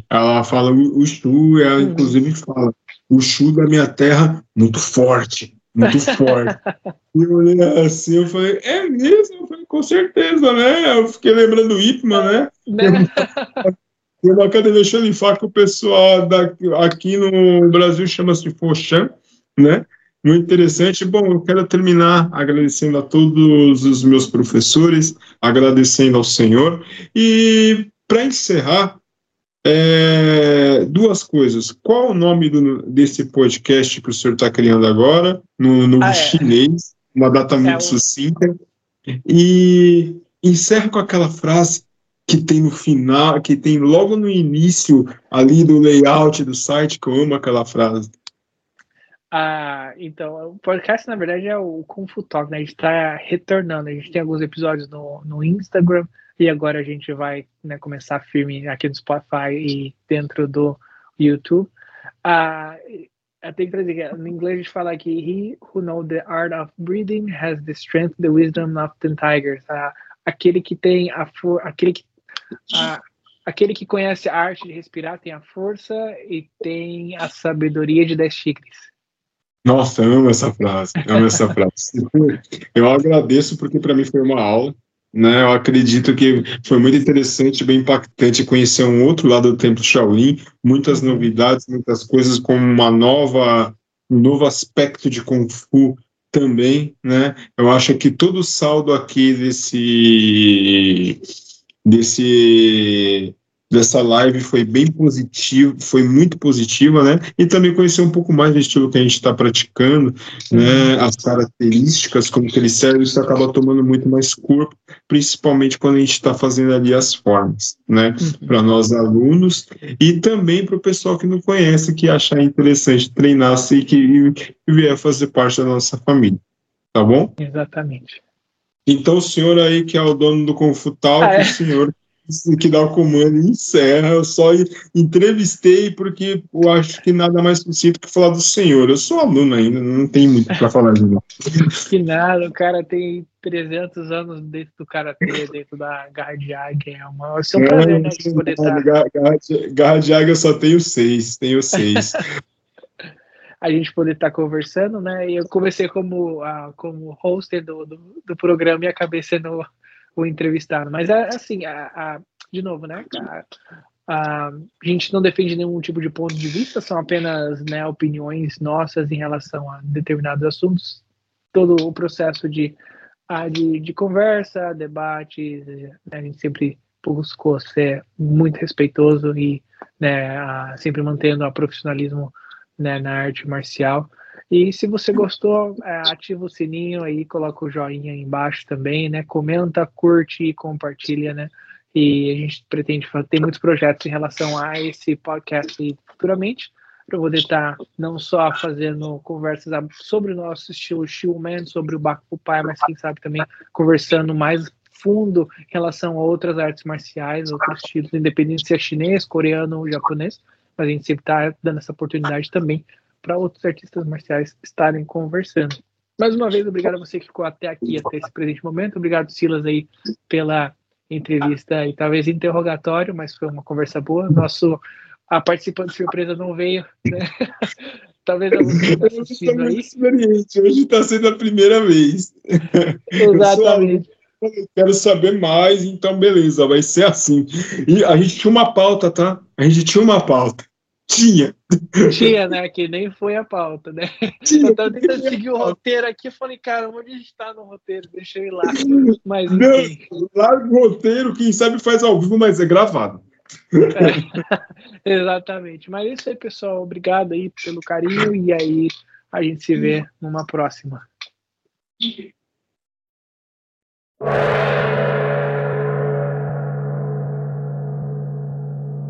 ela fala o Shu, ela uhum. inclusive fala o Shu da minha terra muito forte, muito forte. e eu olhei assim, eu falei, é mesmo? Eu falei, com certeza, né? Eu fiquei lembrando do Ipman, né? né? Tem uma academia Xanifá que o pessoal daqui, aqui no Brasil chama-se Foshan, né? Muito interessante. Bom, eu quero terminar agradecendo a todos os meus professores, agradecendo ao Senhor. E, para encerrar, É, duas coisas. Qual o nome do, desse podcast que o senhor está criando agora, no, no ah, é. chinês? Uma data é muito sucinta. E encerra com aquela frase que tem no final, que tem logo no início ali do layout do site, que eu amo aquela frase. Ah, então, o podcast, na verdade, é o Kung Fu Talk, né? A gente está retornando. A gente tem alguns episódios no, no Instagram e agora a gente vai né, começar firme aqui no Spotify e dentro do YouTube. Ah, eu tenho que dizer que no inglês a gente fala que He who knows the art of breathing has the strength, the wisdom of the tigers. Ah, aquele que tem a for aquele que ah, aquele que conhece a arte de respirar tem a força e tem a sabedoria de dez tigres. Nossa, amo essa frase, amo essa frase. Eu agradeço porque para mim foi uma aula, né? Eu acredito que foi muito interessante, bem impactante conhecer um outro lado do Templo Shaolin, muitas novidades, muitas coisas como uma nova, um novo aspecto de Kung Fu também, né? Eu acho que todo o saldo aqui desse desse dessa live foi bem positivo, foi muito positiva, né? E também conhecer um pouco mais do estilo que a gente está praticando, né? As características, como que ele serve, isso acaba tomando muito mais corpo, principalmente quando a gente está fazendo ali as formas, né? Uhum. Para nós alunos e também para o pessoal que não conhece, que achar interessante treinar e que e vier fazer parte da nossa família. Tá bom? Exatamente. Então, o senhor aí, que é o dono do Confutal, ah, é. o senhor que dá o comando e encerra. Eu só entrevistei porque eu acho que nada mais possível que falar do senhor. Eu sou aluno ainda, não tem muito para falar de novo. Que nada, o cara tem 300 anos dentro do karatê, dentro da garra de águia. É, uma, é um prazer, né, de poder estar... Garra, garra de águia eu só tenho seis, tenho seis. a gente poder estar conversando, né? E eu comecei como, uh, como hoster do, do, do programa e acabei sendo o entrevistado. Mas é assim, a, a, de novo, né? A, a, gente não defende nenhum tipo de ponto de vista, são apenas né, opiniões nossas em relação a determinados assuntos. Todo o processo de, de, de conversa, debates, né, a gente sempre buscou ser muito respeitoso e né, sempre mantendo o profissionalismo né, na arte marcial. E se você gostou, é, ativa o sininho aí, coloca o joinha aí embaixo também, né? Comenta, curte e compartilha, né? E a gente pretende ter muitos projetos em relação a esse podcast futuramente, para poder estar tá não só fazendo conversas sobre o nosso estilo Shieldman, sobre o Baku Pai, mas quem sabe também conversando mais fundo em relação a outras artes marciais, outros estilos, independente se é chinês, coreano ou japonês, mas a gente sempre está dando essa oportunidade também para outros artistas marciais estarem conversando. Mais uma vez, obrigado a você que ficou até aqui, até esse presente momento. Obrigado, Silas, aí, pela entrevista e talvez interrogatório, mas foi uma conversa boa. Nosso a participante surpresa não veio, né? talvez assistido aí. experiente, hoje está sendo a primeira vez. Exatamente. Eu quero saber mais, então beleza, vai ser assim. E a gente tinha uma pauta, tá? A gente tinha uma pauta. Tinha. Tinha, né? Que nem foi a pauta, né? Tinha, eu tava tentando seguir o roteiro aqui, eu falei, cara, onde a gente tá no roteiro? Deixa eu ir lá. Mas enfim. Larga o roteiro, quem sabe faz ao vivo, mas é gravado. É, exatamente. Mas é isso aí, pessoal. Obrigado aí pelo carinho e aí a gente se vê numa próxima.